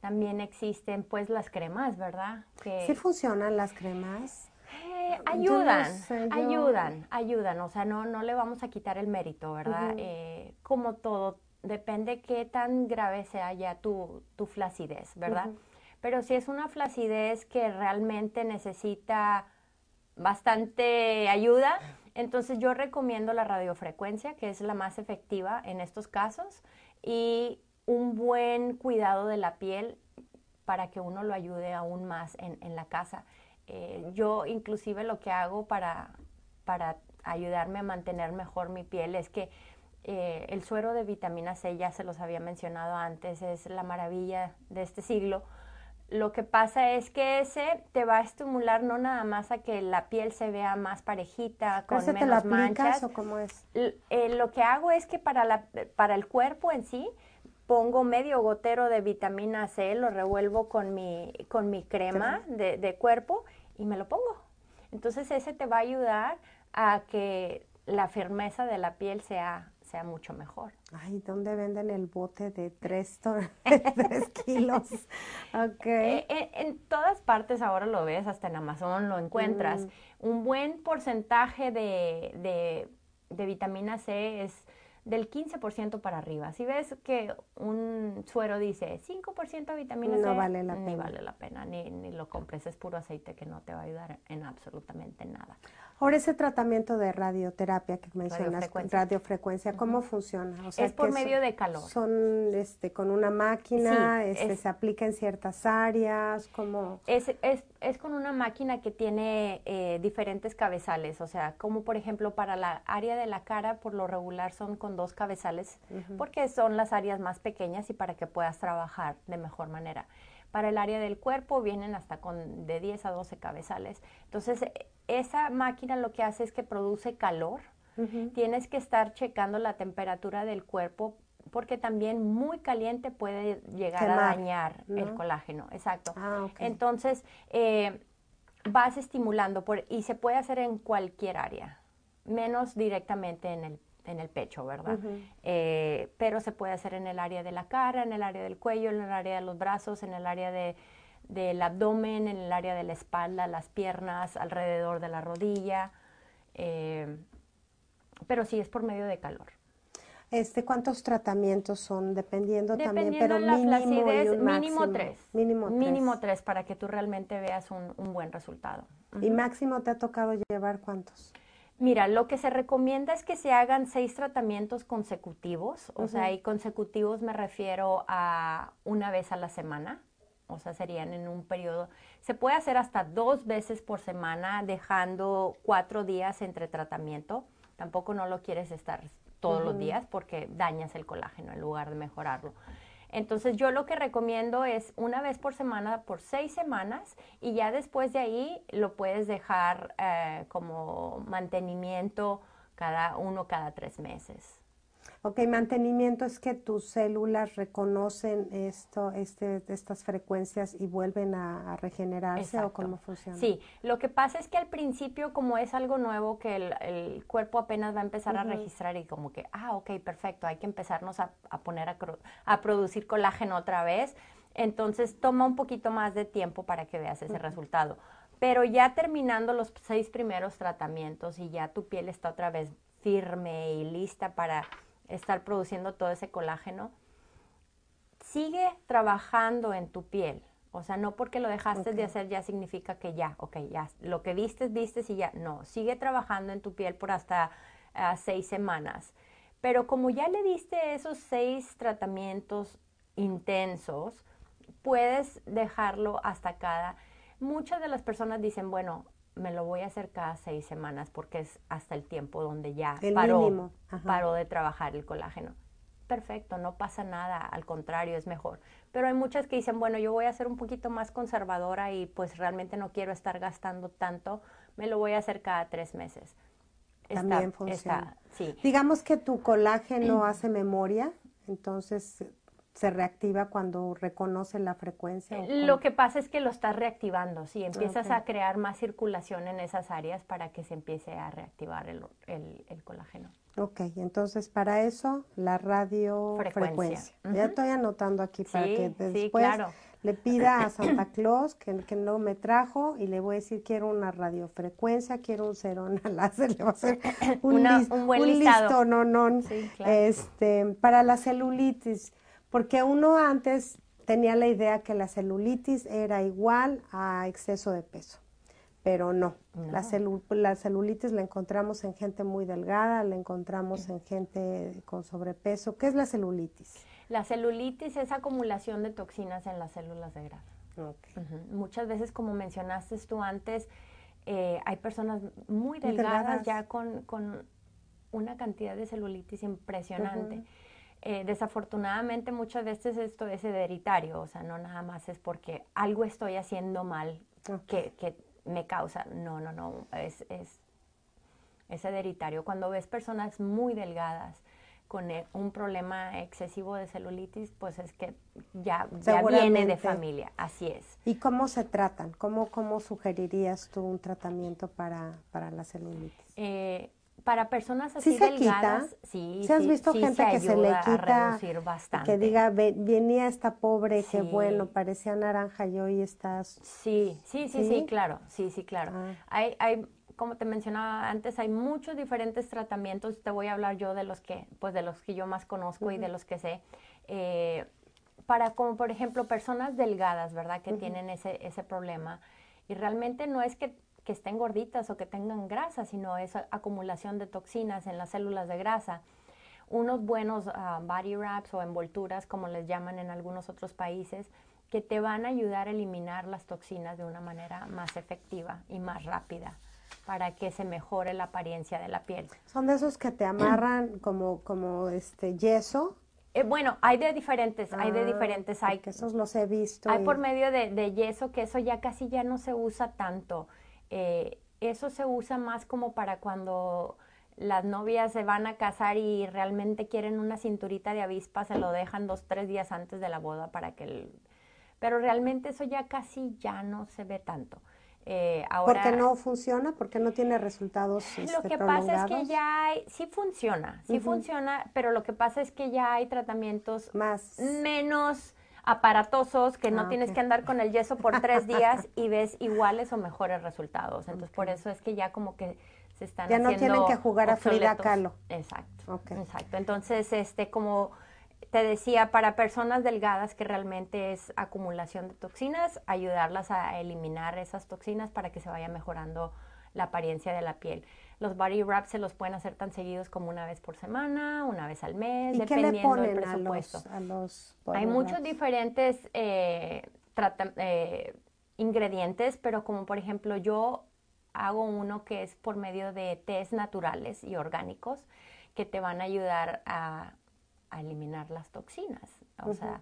también existen pues las cremas verdad que sí funcionan las cremas eh, ayudan, ayudan, ayudan. O sea, no, no le vamos a quitar el mérito, ¿verdad? Eh, como todo, depende qué tan grave sea ya tu, tu flacidez, ¿verdad? Pero si es una flacidez que realmente necesita bastante ayuda, entonces yo recomiendo la radiofrecuencia, que es la más efectiva en estos casos, y un buen cuidado de la piel para que uno lo ayude aún más en, en la casa. Eh, yo inclusive lo que hago para, para ayudarme a mantener mejor mi piel es que eh, el suero de vitamina C, ya se los había mencionado antes, es la maravilla de este siglo. Lo que pasa es que ese te va a estimular no nada más a que la piel se vea más parejita, con menos te manchas. o cómo es? Eh, lo que hago es que para, la, para el cuerpo en sí, pongo medio gotero de vitamina C, lo revuelvo con mi, con mi crema de, de, cuerpo y me lo pongo. Entonces ese te va a ayudar a que la firmeza de la piel sea, sea mucho mejor. Ay, ¿dónde venden el bote de tres, *laughs* kilos? *laughs* Okay. Eh, en, todas partes ahora lo ves, hasta en Amazon lo encuentras. Mm. Un buen porcentaje de, de, de vitamina C es del 15% para arriba. Si ves que un suero dice 5% de vitamina C, vale la ni pena. vale la pena, ni, ni lo compres, es puro aceite que no te va a ayudar en absolutamente nada. Ahora ese tratamiento de radioterapia que mencionas, radiofrecuencia, ¿cómo funciona? es por medio de calor. Son este, con una máquina, este, se aplica en ciertas áreas, ¿cómo? Es, es, es con una máquina que tiene eh, diferentes cabezales, o sea, como por ejemplo para la área de la cara, por lo regular son con dos cabezales, porque son las áreas más pequeñas y para que puedas trabajar de mejor manera. Para el área del cuerpo vienen hasta con de 10 a 12 cabezales. Entonces, e, esa máquina lo que hace es que produce calor. Tienes que estar checando la temperatura del cuerpo porque también muy caliente puede llegar a dañar el colágeno. Exacto. Ah, Entonces, eh, vas estimulando por, y se puede hacer en cualquier área, menos directamente en el en el pecho, ¿verdad? Eh, pero se puede hacer en el área de la cara, en el área del cuello, en el área de los brazos, en el área de, del abdomen, en el área de la espalda, las piernas, alrededor de la rodilla. Eh, pero sí es por medio de calor. Este, ¿Cuántos tratamientos son? Dependiendo, también, pero la mínimo, mínimo tres. Mínimo tres. Mínimo tres para que tú realmente veas un, un buen resultado. ¿Y máximo te ha tocado llevar cuántos? Mira, lo que se recomienda es que se hagan seis tratamientos consecutivos, o sea, y consecutivos me refiero a una vez a la semana, o sea, serían en un periodo. Se puede hacer hasta dos veces por semana, dejando cuatro días entre tratamiento. Tampoco no lo quieres estar todos los días porque dañas el colágeno en lugar de mejorarlo. Entonces yo lo que recomiendo es una vez por semana por seis semanas y ya después de ahí lo puedes dejar eh, como mantenimiento cada uno cada tres meses. Ok, mantenimiento es que tus células reconocen esto, este, estas frecuencias y vuelven a, regenerarse o cómo funciona. Sí, lo que pasa es que al principio como es algo nuevo que el, cuerpo apenas va a empezar a registrar y como que, ah, ok, perfecto, hay que empezarnos a, poner a, a, producir colágeno otra vez. Entonces toma un poquito más de tiempo para que veas ese resultado. Pero ya terminando los seis primeros tratamientos y ya tu piel está otra vez firme y lista para estar produciendo todo ese colágeno, sigue trabajando en tu piel. O sea, no porque lo dejaste de hacer ya significa que ya, ok, ya, lo que vistes, vistes y ya. No, sigue trabajando en tu piel por hasta ah, seis semanas. Pero como ya le diste esos seis tratamientos intensos, puedes dejarlo hasta cada. Muchas de las personas dicen, bueno, me lo voy a hacer cada seis semanas porque es hasta el tiempo donde ya El paró, paró de trabajar el colágeno. Perfecto, no pasa nada, al contrario, es mejor. Pero hay muchas que dicen, bueno, yo voy a ser un poquito más conservadora y pues realmente no quiero estar gastando tanto, me lo voy a hacer cada tres meses. Está- También funciona. está- sí. Digamos que tu colágeno *clears throat* hace memoria, entonces se reactiva cuando reconoce la frecuencia. ¿o Lo que pasa es que lo estás reactivando, sí, empiezas a crear más circulación en esas áreas para que se empiece a reactivar el, el- el colágeno. Ok, entonces para eso la radiofrecuencia. Frecuencia. Ya estoy anotando aquí para Sí, que sí, después claro. le pida a Santa Claus que, que no me trajo y le voy a decir quiero una radiofrecuencia, quiero un cerona láser, *laughs* le voy a hacer *laughs* un, Una- lis- un buen un listado. listo, no, no, Sí, claro. este, para la celulitis, porque uno antes tenía la idea que la celulitis era igual a exceso de peso pero no. La, celu- la celulitis la encontramos en gente muy delgada, la encontramos en gente con sobrepeso. ¿Qué es la celulitis? La celulitis es acumulación de toxinas en las células de grasa. Ujú. Muchas veces, como mencionaste tú antes, eh, hay personas muy delgadas, delgadas. ya con, con una cantidad de celulitis impresionante. Eh, desafortunadamente muchas veces esto es hereditario, o sea, no nada más es porque algo estoy haciendo mal que, que me causa, no, no, no, es, es, es hereditario. Cuando ves personas muy delgadas con eh, un problema excesivo de celulitis, pues es que ya, ya viene de familia, así es. ¿Y cómo se tratan? ¿Cómo, cómo sugerirías tú un tratamiento para, para la celulitis? Eh, para personas así ¿Sí se delgadas, quita? sí, ¿Sí has sí, visto sí gente que se le a quita? reducir bastante. Que diga, "Ve- venía esta pobre, qué bueno, parecía naranja y hoy estás... Sí, sí, sí, sí, ¿Sí? claro, sí, sí, claro. Ah. Hay, hay, como te mencionaba antes, hay muchos diferentes tratamientos. Te voy a hablar yo de los que, pues de los que yo más conozco y de los que sé. Eh, para, como por ejemplo, personas delgadas, ¿verdad? Que tienen ese, ese problema. Y realmente no es que, que estén gorditas o que tengan grasa, sino es acumulación de toxinas en las células de grasa. Unos buenos ah, body wraps o envolturas, como les llaman en algunos otros países, que te van a ayudar a eliminar las toxinas de una manera más efectiva y más rápida para que se mejore la apariencia de la piel. Son de esos que te amarran como, como este yeso. Eh, bueno, hay de diferentes, hay de Ah, diferentes, hay, esos los he visto. hay y- por medio de, de yeso, que eso ya casi ya no se usa tanto. Eh, eso se usa más como para cuando las novias se van a casar y realmente quieren una cinturita de avispa, se lo dejan dos, tres días antes de la boda para que... el- Pero realmente eso ya casi ya no se ve tanto. Eh, ahora, Porque no funciona, porque no tiene resultados lo este, que pasa es que ya hay, sí funciona, sí funciona, pero lo que pasa es que ya hay tratamientos Más. menos aparatosos, que no Ah, tienes que andar con el yeso por tres *laughs* días y ves iguales o mejores resultados. Entonces, por eso es que ya como que se están Ya no haciendo tienen que jugar a Frida. Kahlo. Exacto, exacto. Entonces, este, como te decía, para personas delgadas que realmente es acumulación de toxinas, ayudarlas a eliminar esas toxinas para que se vaya mejorando la apariencia de la piel. Los body wraps se los pueden hacer tan seguidos como una vez por semana, una vez al mes, ¿Y qué dependiendo del a presupuesto. los, a los Hay muchos wraps? diferentes eh, eh, ingredientes, pero como por ejemplo yo hago uno que es por medio de tés naturales y orgánicos que te van a ayudar a, a eliminar las toxinas. O sea,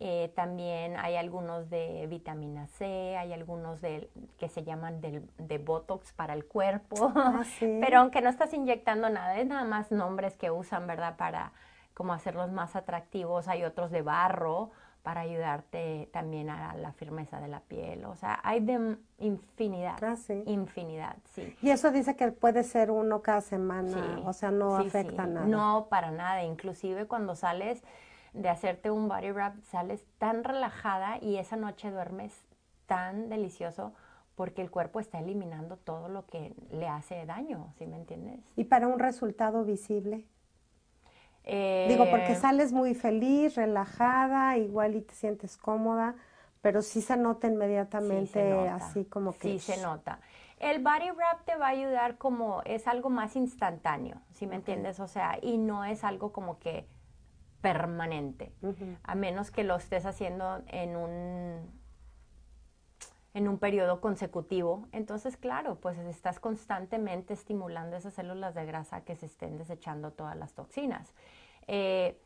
eh, también hay algunos de vitamina C, hay algunos de, que se llaman del- de Botox para el cuerpo. Ah, *laughs* sí. Pero aunque no estás inyectando nada, es nada más nombres que usan, ¿verdad? Para como hacerlos más atractivos. Hay otros de barro para ayudarte también a la firmeza de la piel. O sea, hay de infinidad. Ah, sí. Infinidad, sí. Y eso dice que puede ser uno cada semana, Sí, o sea, no afecta nada. No, para nada. Inclusive cuando sales de hacerte un body wrap, sales tan relajada y esa noche duermes tan delicioso porque el cuerpo está eliminando todo lo que le hace daño, ¿sí me entiendes? Y para un resultado visible. Eh, Digo, porque sales muy feliz, relajada, igual y te sientes cómoda, pero sí se nota sí inmediatamente se nota, así como que... Sí se nota. El body wrap te va a ayudar como, es algo más instantáneo, ¿sí me entiendes? O sea, y no es algo como que permanente, a menos que lo estés haciendo en un en un periodo consecutivo. Entonces, claro, pues estás constantemente estimulando esas células de grasa que se estén desechando todas las toxinas. Eh,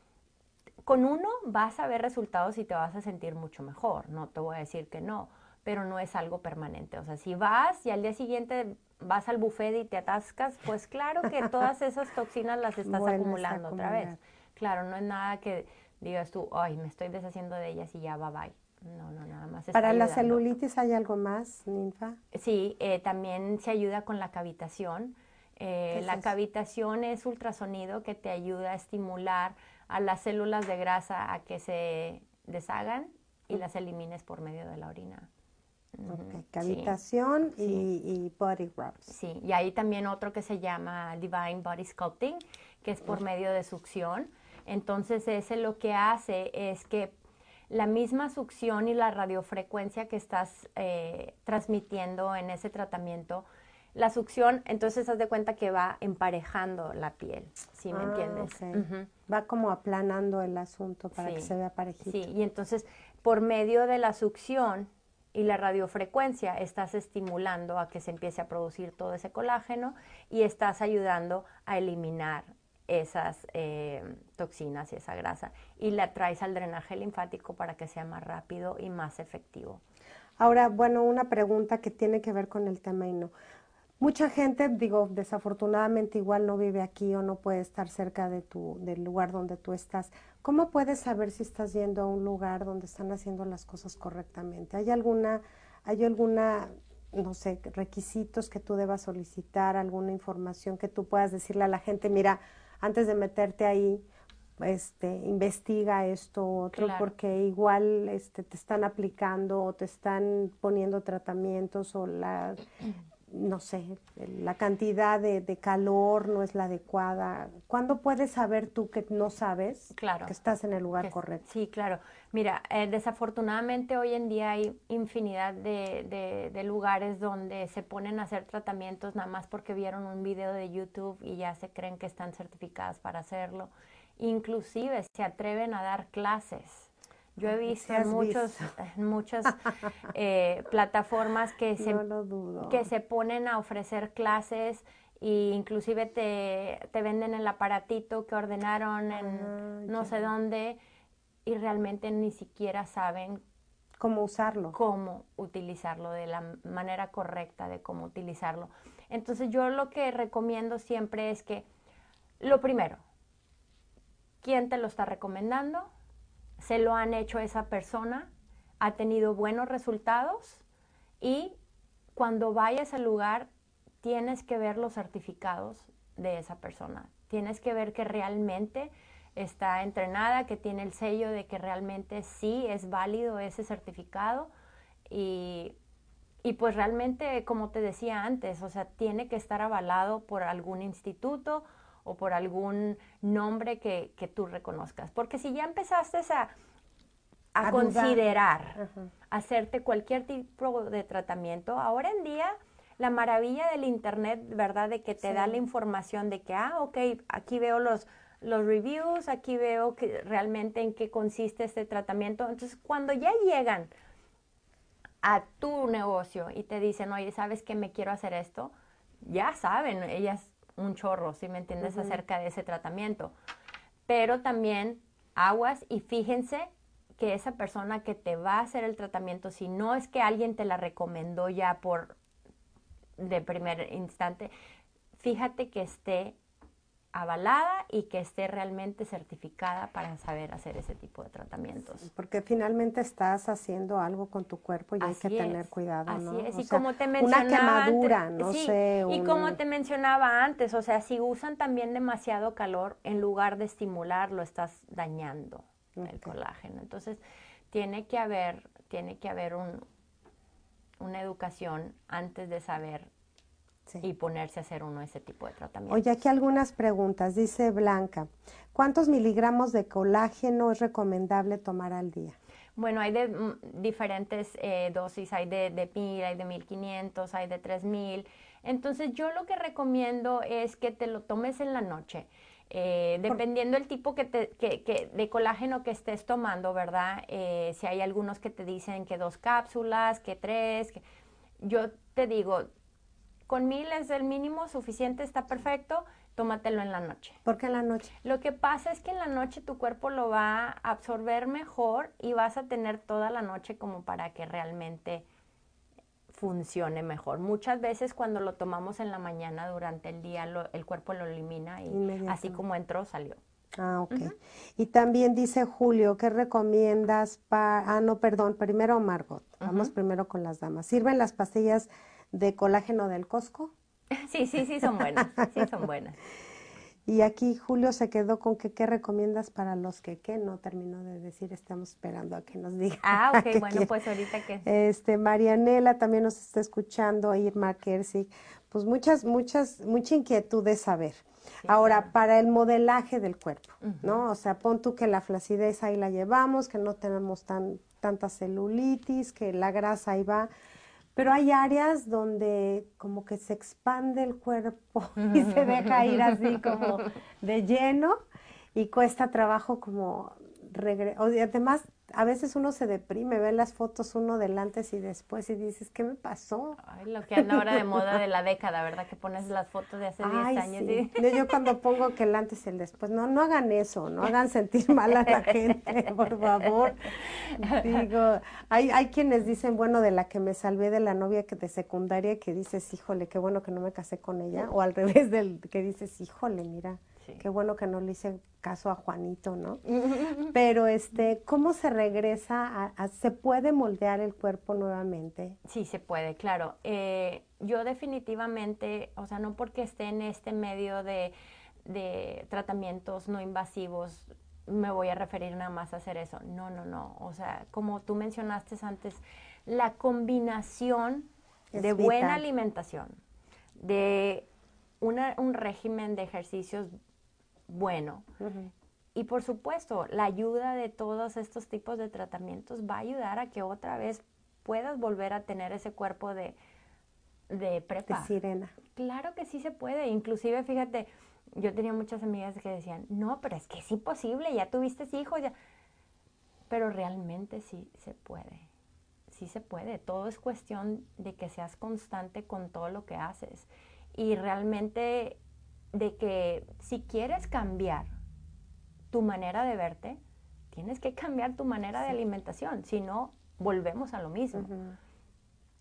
con uno vas a ver resultados y te vas a sentir mucho mejor, no te voy a decir que no, pero no es algo permanente. O sea, si vas y al día siguiente vas al buffet y te atascas, pues claro que todas esas toxinas las estás acumulando otra vez. Claro, no es nada que digas tú, ay, me estoy deshaciendo de ellas y ya, bye bye. No, no, nada más. ¿Para la celulitis hay algo más, Ninfa? Sí, eh, también se ayuda con la cavitación. Eh, la cavitación es ultrasonido que te ayuda a estimular a las células de grasa a que se deshagan y las elimines por medio de la orina. Cavitación Y, body rubs. Sí, y hay también otro que se llama Divine Body Sculpting, que es por medio de succión. Entonces ese lo que hace es que la misma succión y la radiofrecuencia que estás eh, transmitiendo en ese tratamiento, la succión, entonces haz de cuenta que va emparejando la piel, si me ah, entiendes? Va como aplanando el asunto para que se vea parejito. Sí, y entonces por medio de la succión y la radiofrecuencia estás estimulando a que se empiece a producir todo ese colágeno y estás ayudando a eliminar esas eh, toxinas y esa grasa y la traes al drenaje linfático para que sea más rápido y más efectivo. Ahora, bueno, una pregunta que tiene que ver con el tema y no. Mucha gente, digo, desafortunadamente igual no vive aquí o no puede estar cerca de tu, del lugar donde tú estás. ¿Cómo puedes saber si estás yendo a un lugar donde están haciendo las cosas correctamente? ¿Hay alguna, hay alguna no sé, requisitos que tú debas solicitar, alguna información que tú puedas decirle a la gente, mira, antes de meterte ahí, este, investiga esto otro, porque igual este, te están aplicando o te están poniendo tratamientos o la, no sé, la cantidad de, calor no es la adecuada. ¿Cuándo puedes saber tú que no sabes claro, que estás en el lugar correcto? Sí, claro. Mira, eh, desafortunadamente hoy en día hay infinidad de, de, lugares donde se ponen a hacer tratamientos nada más porque vieron un video de YouTube y ya se creen que están certificadas para hacerlo. Inclusive se atreven a dar clases yo he visto en muchos, *laughs* muchas *laughs* eh, plataformas que se, que se ponen a ofrecer clases e inclusive te, te, venden el aparatito que ordenaron en ah, no sé dónde y realmente ni siquiera saben cómo usarlo. Cómo utilizarlo de la manera correcta de cómo utilizarlo. Entonces yo lo que recomiendo siempre es que, lo primero, ¿quién te lo está recomendando? Se lo han hecho esa persona, ha tenido buenos resultados y cuando vayas al lugar tienes que ver los certificados de esa persona. Tienes que ver que realmente está entrenada, que tiene el sello de que realmente sí es válido ese certificado y, y pues realmente, como te decía antes, o sea, tiene que estar avalado por algún instituto o por algún nombre que, que tú reconozcas. Porque si ya empezaste a, a, considerar hacerte cualquier tipo de tratamiento, ahora en día la maravilla del Internet, ¿verdad? De que te da la información de que, ah, ok, aquí veo los, los reviews, aquí veo que realmente en qué consiste este tratamiento. Entonces, cuando ya llegan a tu negocio y te dicen, oye, ¿sabes que me quiero hacer esto? Ya saben, ellas un chorro, si me entiendes, acerca de ese tratamiento. Pero también aguas y fíjense que esa persona que te va a hacer el tratamiento, si no es que alguien te la recomendó ya por de primer instante, fíjate que esté avalada y que esté realmente certificada para saber hacer ese tipo de tratamientos. Porque finalmente estás haciendo algo con tu cuerpo y hay que tener cuidado, Así es, y como te mencionaba una quemadura, no sé. Y como te mencionaba antes, o sea, si usan también demasiado calor, en lugar de estimular, lo estás dañando el colágeno. Entonces, tiene que haber, tiene que haber un, una educación antes de saber y ponerse a hacer uno ese tipo de tratamiento. Oye, aquí algunas preguntas. Dice Blanca, ¿cuántos miligramos de colágeno es recomendable tomar al día? Bueno, hay de mm, diferentes eh, dosis, hay de, de mil, hay de 1500, hay de 3000. Entonces yo lo que recomiendo es que te lo tomes en la noche. Eh, dependiendo del tipo que te, que, de colágeno que estés tomando, ¿verdad? Eh, si hay algunos que te dicen que dos cápsulas, que tres, que... yo te digo, con mil es el mínimo suficiente, está perfecto, tómatelo en la noche. ¿Por qué en la noche? Lo que pasa es que en la noche tu cuerpo lo va a absorber mejor y vas a tener toda la noche como para que realmente funcione mejor. Muchas veces cuando lo tomamos en la mañana durante el día, el cuerpo lo elimina y así como entró, salió. Ah, ok. Y también dice Julio, ¿qué recomiendas para... Ah, no, perdón, primero Margot. Vamos primero con las damas. ¿Sirven las pastillas de colágeno del Costco? *laughs* Sí, sí, sí, son buenas. Sí, son buenas. Y aquí Julio se quedó con que qué recomiendas para los que qué, no terminó de decir, estamos esperando a que nos diga. Ah, *laughs* ok, bueno, pues ahorita que. Este, Marianela también nos está escuchando, Irma Kersig, pues muchas, muchas, mucha inquietud de saber. Ahora, para el modelaje del cuerpo, ¿no? O sea, pon tú que la flacidez ahí la llevamos, que no tenemos tan, tanta celulitis, que la grasa ahí va pero hay áreas donde como que se expande el cuerpo *laughs* y se deja ir así como *laughs* de lleno y cuesta trabajo como regresar. Además, a veces uno se deprime, ve las fotos uno del antes y después y dices, ¿qué me pasó? Ay, lo que anda ahora de moda de la *laughs* década, ¿verdad? Que pones las fotos de hace 10 años. Sí. Yo cuando pongo que el antes y el después, no, no hagan eso, no *laughs* hagan sentir mal a la gente, por favor. Digo, hay, hay quienes dicen, bueno, de la que me salvé de la novia que de secundaria, que dices, híjole, qué bueno que no me casé con ella, o al revés del que dices, híjole, mira, Qué bueno que no le hice caso a Juanito, ¿no? *laughs* Pero este, ¿cómo se regresa a, se puede moldear el cuerpo nuevamente? Sí, se puede, claro. Eh, yo definitivamente, o sea, no porque esté en este medio de, de tratamientos no invasivos, me voy a referir nada más a hacer eso. No, no, no. O sea, como tú mencionaste antes, la combinación de buena alimentación, de una, un régimen de ejercicios bueno. Y por supuesto, la ayuda de todos estos tipos de tratamientos va a ayudar a que otra vez puedas volver a tener ese cuerpo de, de prepa. De sirena. Claro que sí se puede. Inclusive, fíjate, yo tenía muchas amigas que decían, no, pero es que es imposible, ya tuviste hijos, ya. Pero realmente sí se puede. Sí se puede. Todo es cuestión de que seas constante con todo lo que haces. Y realmente de que si quieres cambiar tu manera de verte, tienes que cambiar tu manera de alimentación, si no, volvemos a lo mismo.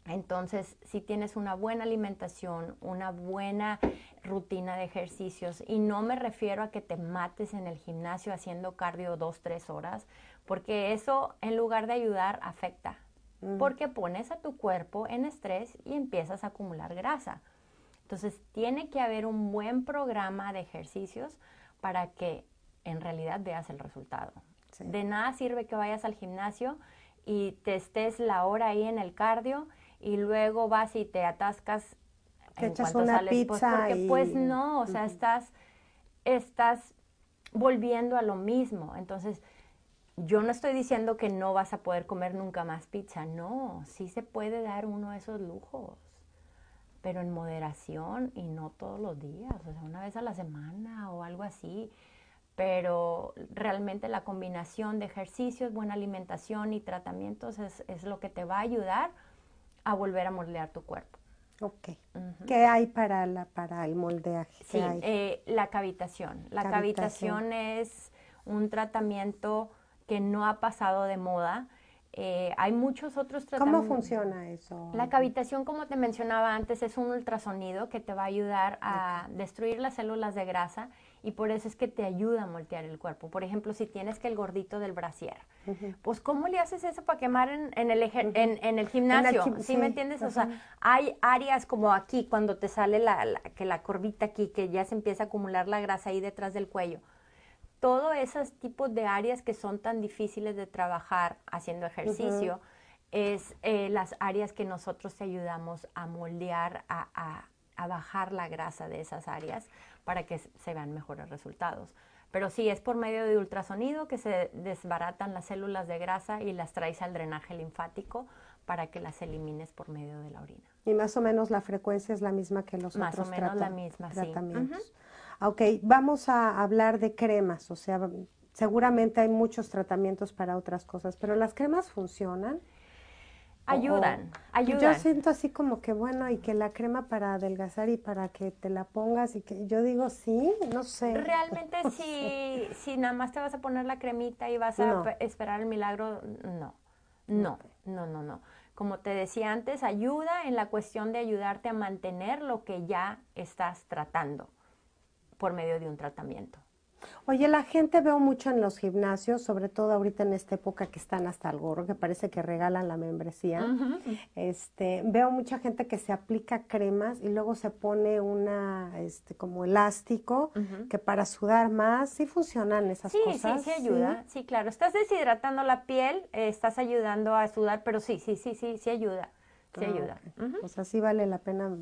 Entonces, si tienes una buena alimentación, una buena rutina de ejercicios, y no me refiero a que te mates en el gimnasio haciendo cardio dos, tres horas, porque eso en lugar de ayudar afecta, porque pones a tu cuerpo en estrés y empiezas a acumular grasa. Entonces, tiene que haber un buen programa de ejercicios para que en realidad veas el resultado. De nada sirve que vayas al gimnasio y te estés la hora ahí en el cardio y luego vas y te atascas te en echas una pues, pizza porque pues no, o sea, estás estás volviendo a lo mismo. Entonces, yo no estoy diciendo que no vas a poder comer nunca más pizza, no, sí se puede dar uno de esos lujos pero en moderación y no todos los días, o sea, una vez a la semana o algo así. Pero realmente la combinación de ejercicios, buena alimentación y tratamientos es, es lo que te va a ayudar a volver a moldear tu cuerpo. Ok. ¿Qué hay para, la, para el moldeaje? Sí, eh, la cavitación. La cavitación es un tratamiento que no ha pasado de moda eh, hay muchos otros tratamientos. ¿Cómo funciona eso? La cavitación, como te mencionaba antes, es un ultrasonido que te va a ayudar a destruir las células de grasa y por eso es que te ayuda a moltear el cuerpo. Por ejemplo, si tienes que el gordito del brasier, pues ¿cómo le haces eso para quemar en, el, en, el gimnasio? ¿Sí, me entiendes? O sea, hay áreas como aquí, cuando te sale la, que la curvita aquí, que ya se empieza a acumular la grasa ahí detrás del cuello todos esos tipos de áreas que son tan difíciles de trabajar haciendo ejercicio, es eh, las áreas que nosotros te ayudamos a moldear, a, bajar la grasa de esas áreas para que se vean mejores resultados. Pero sí, es por medio de ultrasonido que se desbaratan las células de grasa y las traes al drenaje linfático para que las elimines por medio de la orina. Y más o menos la frecuencia es la misma que los más otros o menos la misma, tratamientos. Ok, vamos a hablar de cremas, o sea, seguramente hay muchos tratamientos para otras cosas, pero las cremas funcionan. Ayudan, ayudan. Yo siento así como que bueno, y que la crema para adelgazar y para que te la pongas y que yo digo sí, no sé. Realmente *laughs* si, si nada más te vas a poner la cremita y vas a esperar el milagro, no, no, no, no, no. Como te decía antes, ayuda en la cuestión de ayudarte a mantener lo que ya estás tratando por medio de un tratamiento. Oye, la gente veo mucho en los gimnasios, sobre todo ahorita en esta época que están hasta el gorro, que parece que regalan la membresía. Este, veo mucha gente que se aplica cremas y luego se pone una, este, como elástico, que para sudar más, sí funcionan esas cosas. Sí, sí, sí ayuda. ¿sí? claro. Estás deshidratando la piel, eh, estás ayudando a sudar, pero sí, sí, sí, sí, sí ayuda. Sí ah, ayuda. O sea, sí vale la pena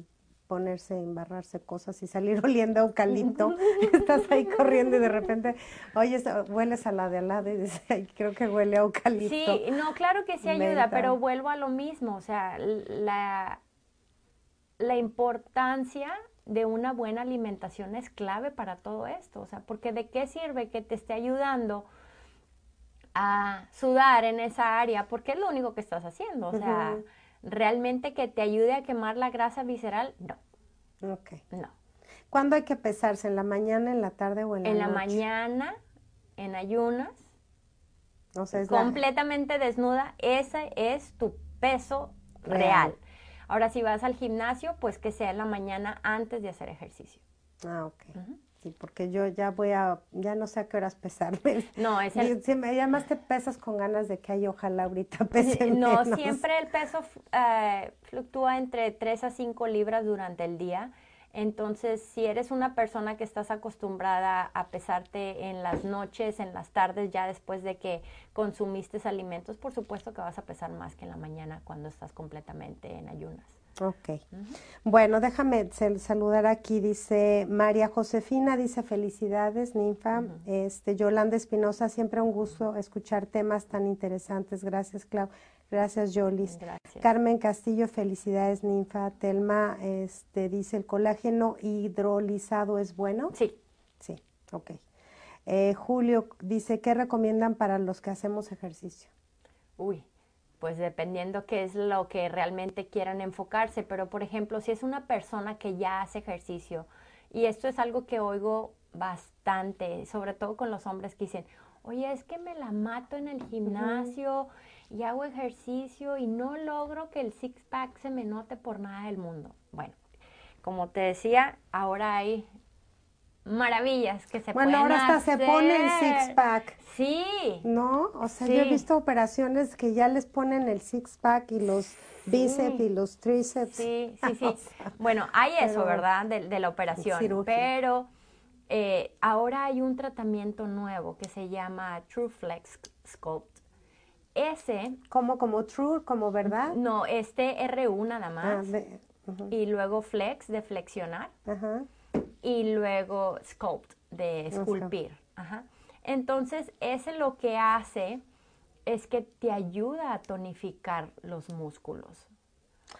ponerse, embarrarse cosas y salir *laughs* oliendo a eucalipto. Estás ahí corriendo y de repente, oye, hueles a la de al lado y dices, creo que huele a eucalipto. Sí, no, claro que sí ayuda, pero vuelvo a lo mismo, o sea, la, la importancia de una buena alimentación es clave para todo esto, o sea, porque de qué sirve que te esté ayudando a sudar en esa área, porque es lo único que estás haciendo, o sea, realmente que te ayude a quemar la grasa visceral, no. Ok. No. ¿Cuándo hay que pesarse? ¿En la mañana, en la tarde o en la noche? En la mañana, en ayunas, o sea, completamente desnuda, ese es tu peso real. Ahora, si vas al gimnasio, pues que sea en la mañana antes de hacer ejercicio. Ah, ok. Sí, porque yo ya voy a, ya no sé a qué horas pesarme. No, es el... Si me llamas te pesas con ganas de que hay ojalá ahorita pese No, siempre el peso eh, fluctúa entre 3 a 5 libras durante el día. Entonces, si eres una persona que estás acostumbrada a pesarte en las noches, en las tardes, ya después de que consumiste alimentos, por supuesto que vas a pesar más que en la mañana cuando estás completamente en ayunas. Ok. Bueno, déjame saludar aquí, dice María Josefina, dice felicidades, ninfa. Este, Yolanda Espinosa, siempre un gusto escuchar temas tan interesantes. Gracias, Clau. Gracias, Jolis. Carmen Castillo, felicidades, ninfa. Telma, este, dice, ¿el colágeno hidrolizado es bueno? Sí. Sí, ok. Eh, Julio dice, ¿qué recomiendan para los que hacemos ejercicio? Uy, pues dependiendo qué es lo que realmente quieran enfocarse, pero por ejemplo, si es una persona que ya hace ejercicio, y esto es algo que oigo bastante, sobre todo con los hombres que dicen, oye, es que me la mato en el gimnasio y hago ejercicio y no logro que el six-pack se me note por nada del mundo. Bueno, como te decía, ahora hay maravillas que se bueno, pueden ahora hasta se pone el six pack. Sí. ¿No? O sea, yo he visto operaciones que ya les ponen el six pack y los bíceps y los tríceps. Sí, *laughs* sí, sí. bueno, hay eso, ¿verdad? De, la operación. Pero eh, ahora hay un tratamiento nuevo que se llama True Flex Sculpt. Ese. ¿Como, como True, como verdad? No, este RU nada ah, más. Y luego Flex, de flexionar. Ajá y luego sculpt, de esculpir. Entonces, ese lo que hace es que te ayuda a tonificar los músculos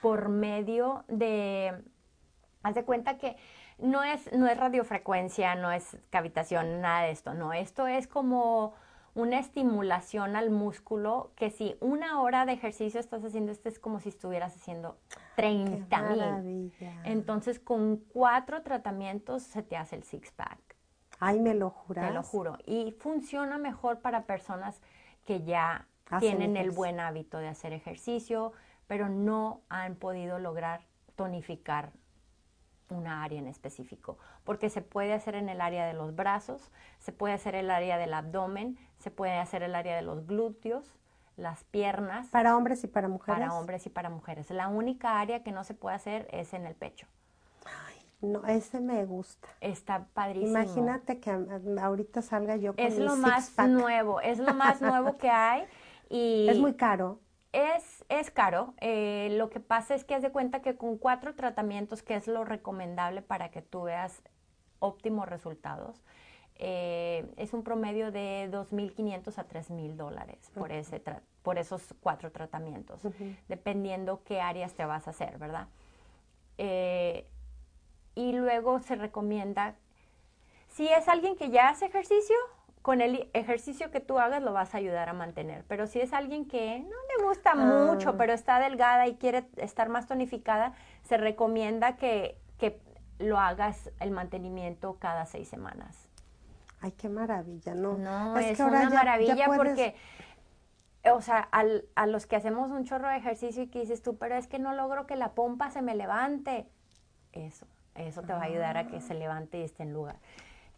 por medio de, haz de cuenta que no es, no es radiofrecuencia, no es cavitación, nada de esto, no, esto es como una estimulación al músculo que si una hora de ejercicio estás haciendo, esto es como si estuvieras haciendo 30 mil. Entonces, con cuatro tratamientos se te hace el six pack. Ay, me lo juras. Te lo juro. Y funciona mejor para personas que ya tienen el buen hábito de hacer ejercicio, pero no han podido lograr tonificar una área en específico, porque se puede hacer en el área de los brazos, se puede hacer el área del abdomen, se puede hacer el área de los glúteos, las piernas. Para hombres y para mujeres. Para hombres y para mujeres. La única área que no se puede hacer es en el pecho. Ay, no, ese me gusta. Está padrísimo. Imagínate que ahorita salga yo con Es lo más nuevo, es lo más *laughs* nuevo que hay y... Es muy caro. Es, es caro. Eh, lo que pasa es que haz de cuenta que con cuatro tratamientos, que es lo recomendable para que tú veas óptimos resultados, eh, es un promedio de 2.500 a 3.000 dólares por, ese por esos cuatro tratamientos, dependiendo qué áreas te vas a hacer, ¿verdad? Eh, y luego se recomienda si es alguien que ya hace ejercicio, con el ejercicio que tú hagas lo vas a ayudar a mantener. Pero si es alguien que no le gusta mucho, Ah. pero está delgada y quiere estar más tonificada, se recomienda que, que lo hagas el mantenimiento cada seis semanas. Ay, qué maravilla, ¿no? No, Es es, que ahora una ya- ya maravilla puedes- porque, o sea, al- a los que hacemos un chorro de ejercicio y que dices tú, pero es que no logro que la pompa se me levante. Eso, eso te va a ayudar a que se levante y esté en lugar.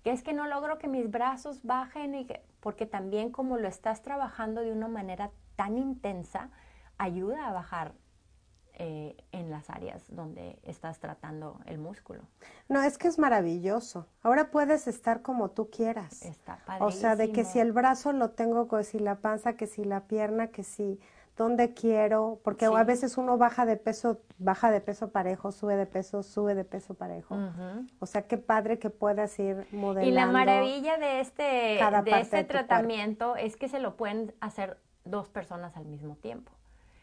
Que es que no logro que mis brazos bajen y que, porque también como lo estás trabajando de una manera tan intensa, ayuda a bajar eh, en las áreas donde estás tratando el músculo. No, es que es maravilloso. Ahora puedes estar como tú quieras. Está O sea, de que si padrísimo. el brazo lo tengo, que si la panza, que si la pierna, que si dónde quiero, porque Sí. a veces uno baja de peso, baja de peso parejo, sube de peso, sube de peso parejo. O sea, qué padre que puedas ir modelando. Y la maravilla de este, de este de tu cuerpo. tratamiento es que se lo pueden hacer dos personas al mismo tiempo.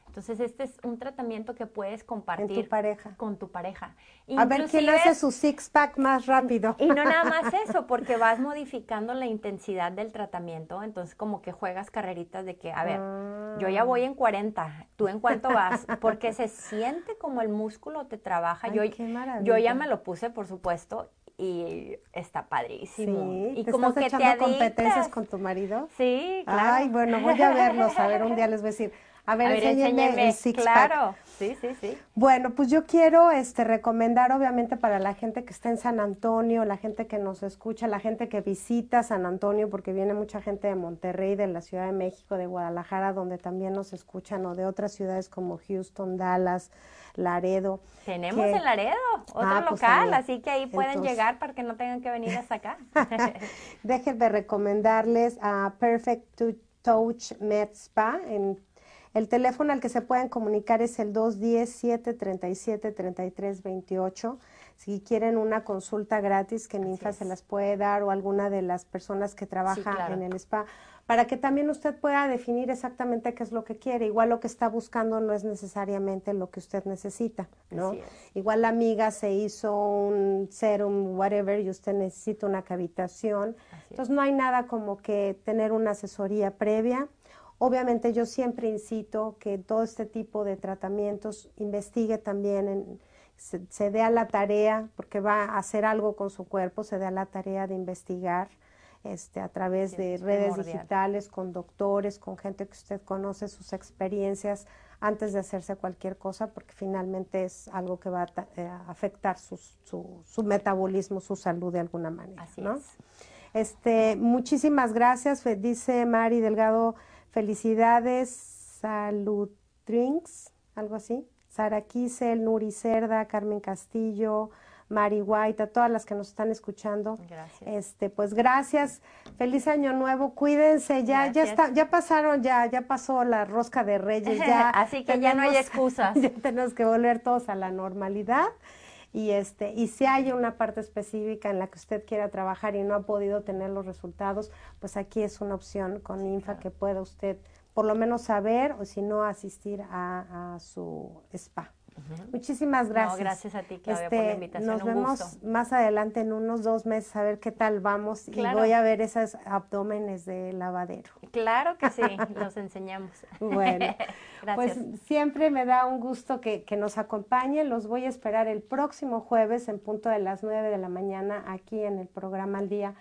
Entonces, este es un tratamiento que puedes compartir pareja. con tu pareja. A ver quién hace su six pack más rápido. Y no nada más *laughs* eso, porque vas modificando la intensidad del tratamiento, entonces como que juegas carreritas de que, a ver, yo ya voy en 40, ¿tú en cuánto vas? *laughs* Porque se siente como el músculo te trabaja. Ay, yo, qué maravilla. yo ya me lo puse, por supuesto, y está padrísimo. Sí, y ¿te como estás que te echando competencias adictas. con tu marido? Sí, claro. Ay, bueno, voy a verlos. A ver, un día les voy a decir, a ver, A ver, enséñenme enséñeme. el six pack. Claro, sí, sí, sí. Bueno, pues yo quiero este, recomendar obviamente para la gente que está en San Antonio, la gente que nos escucha, la gente que visita San Antonio, porque viene mucha gente de Monterrey, de la Ciudad de México, de Guadalajara, donde también nos escuchan, o de otras ciudades como Houston, Dallas, Laredo. Tenemos que- en Laredo, otro Ah, pues local, ahí. así que ahí pueden Entonces- llegar para que no tengan que venir hasta acá. *laughs* Déjenme recomendarles a Perfect to- Touch Med Spa. En, el teléfono al que se pueden comunicar es el 210-737-3328. Si quieren una consulta gratis que Ninfa se las puede dar o alguna de las personas que trabaja claro. en el spa, para que también usted pueda definir exactamente qué es lo que quiere. Igual lo que está buscando no es necesariamente lo que usted necesita, ¿no? Igual la amiga se hizo un serum, whatever, y usted necesita una cavitación. Entonces no hay nada como que tener una asesoría previa. Obviamente yo siempre incito que todo este tipo de tratamientos investigue también, en- se, se dé a la tarea, porque va a hacer algo con su cuerpo, se dé a la tarea de investigar este, a través de es redes primordial. digitales, con doctores, con gente que usted conoce sus experiencias antes de hacerse cualquier cosa, porque finalmente es algo que va a eh, afectar sus- su, su metabolismo, su salud de alguna manera. Así ¿no? es. Este, muchísimas gracias, dice Mari Delgado, felicidades, salud drinks, algo así. Sara Kisel, Nuri Cerda, Carmen Castillo, Mari White, a todas las que nos están escuchando. Gracias. Este, pues gracias, feliz año nuevo, cuídense, ya, ya está, ya pasaron, ya, ya pasó la rosca de Reyes, ya. *laughs* Así que ya no hay excusas. *laughs* Ya tenemos que volver todos a la normalidad. Y este, y si hay una parte específica en la que usted quiera trabajar y no ha podido tener los resultados, pues aquí es una opción con Infa que pueda usted por lo menos saber o si no asistir a, a su spa. Muchísimas gracias. Este, No, gracias a ti, Claudia, por la invitación, Nos un vemos gusto. más adelante en unos dos meses a ver qué tal vamos Claro. y voy a ver esos abdómenes de lavadero. Claro que sí, *laughs* los enseñamos. Bueno, *laughs* Gracias. pues siempre me da un gusto que, que nos acompañen. Los voy a esperar el próximo jueves en punto de las 9 de la mañana aquí en el programa Al Día.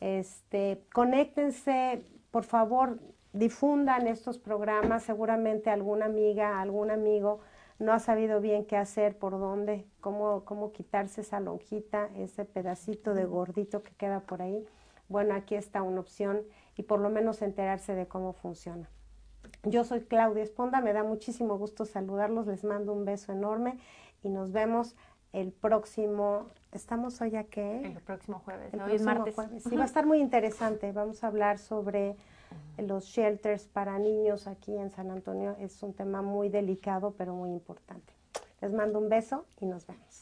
Este, conéctense, por favor, difundan estos programas. Seguramente alguna amiga, algún amigo no ha sabido bien qué hacer, por dónde, cómo, cómo quitarse esa lonjita, ese pedacito de gordito que queda por ahí. Bueno, aquí está una opción y por lo menos enterarse de cómo funciona. Yo soy Claudia Esponda, me da muchísimo gusto saludarlos, les mando un beso enorme y nos vemos el próximo, ¿estamos hoy a qué? El próximo jueves, El martes. jueves. Sí, va a estar muy interesante. Vamos a hablar sobre los shelters para niños aquí en San Antonio. Es un tema muy delicado, pero muy importante. Les mando un beso y nos vemos.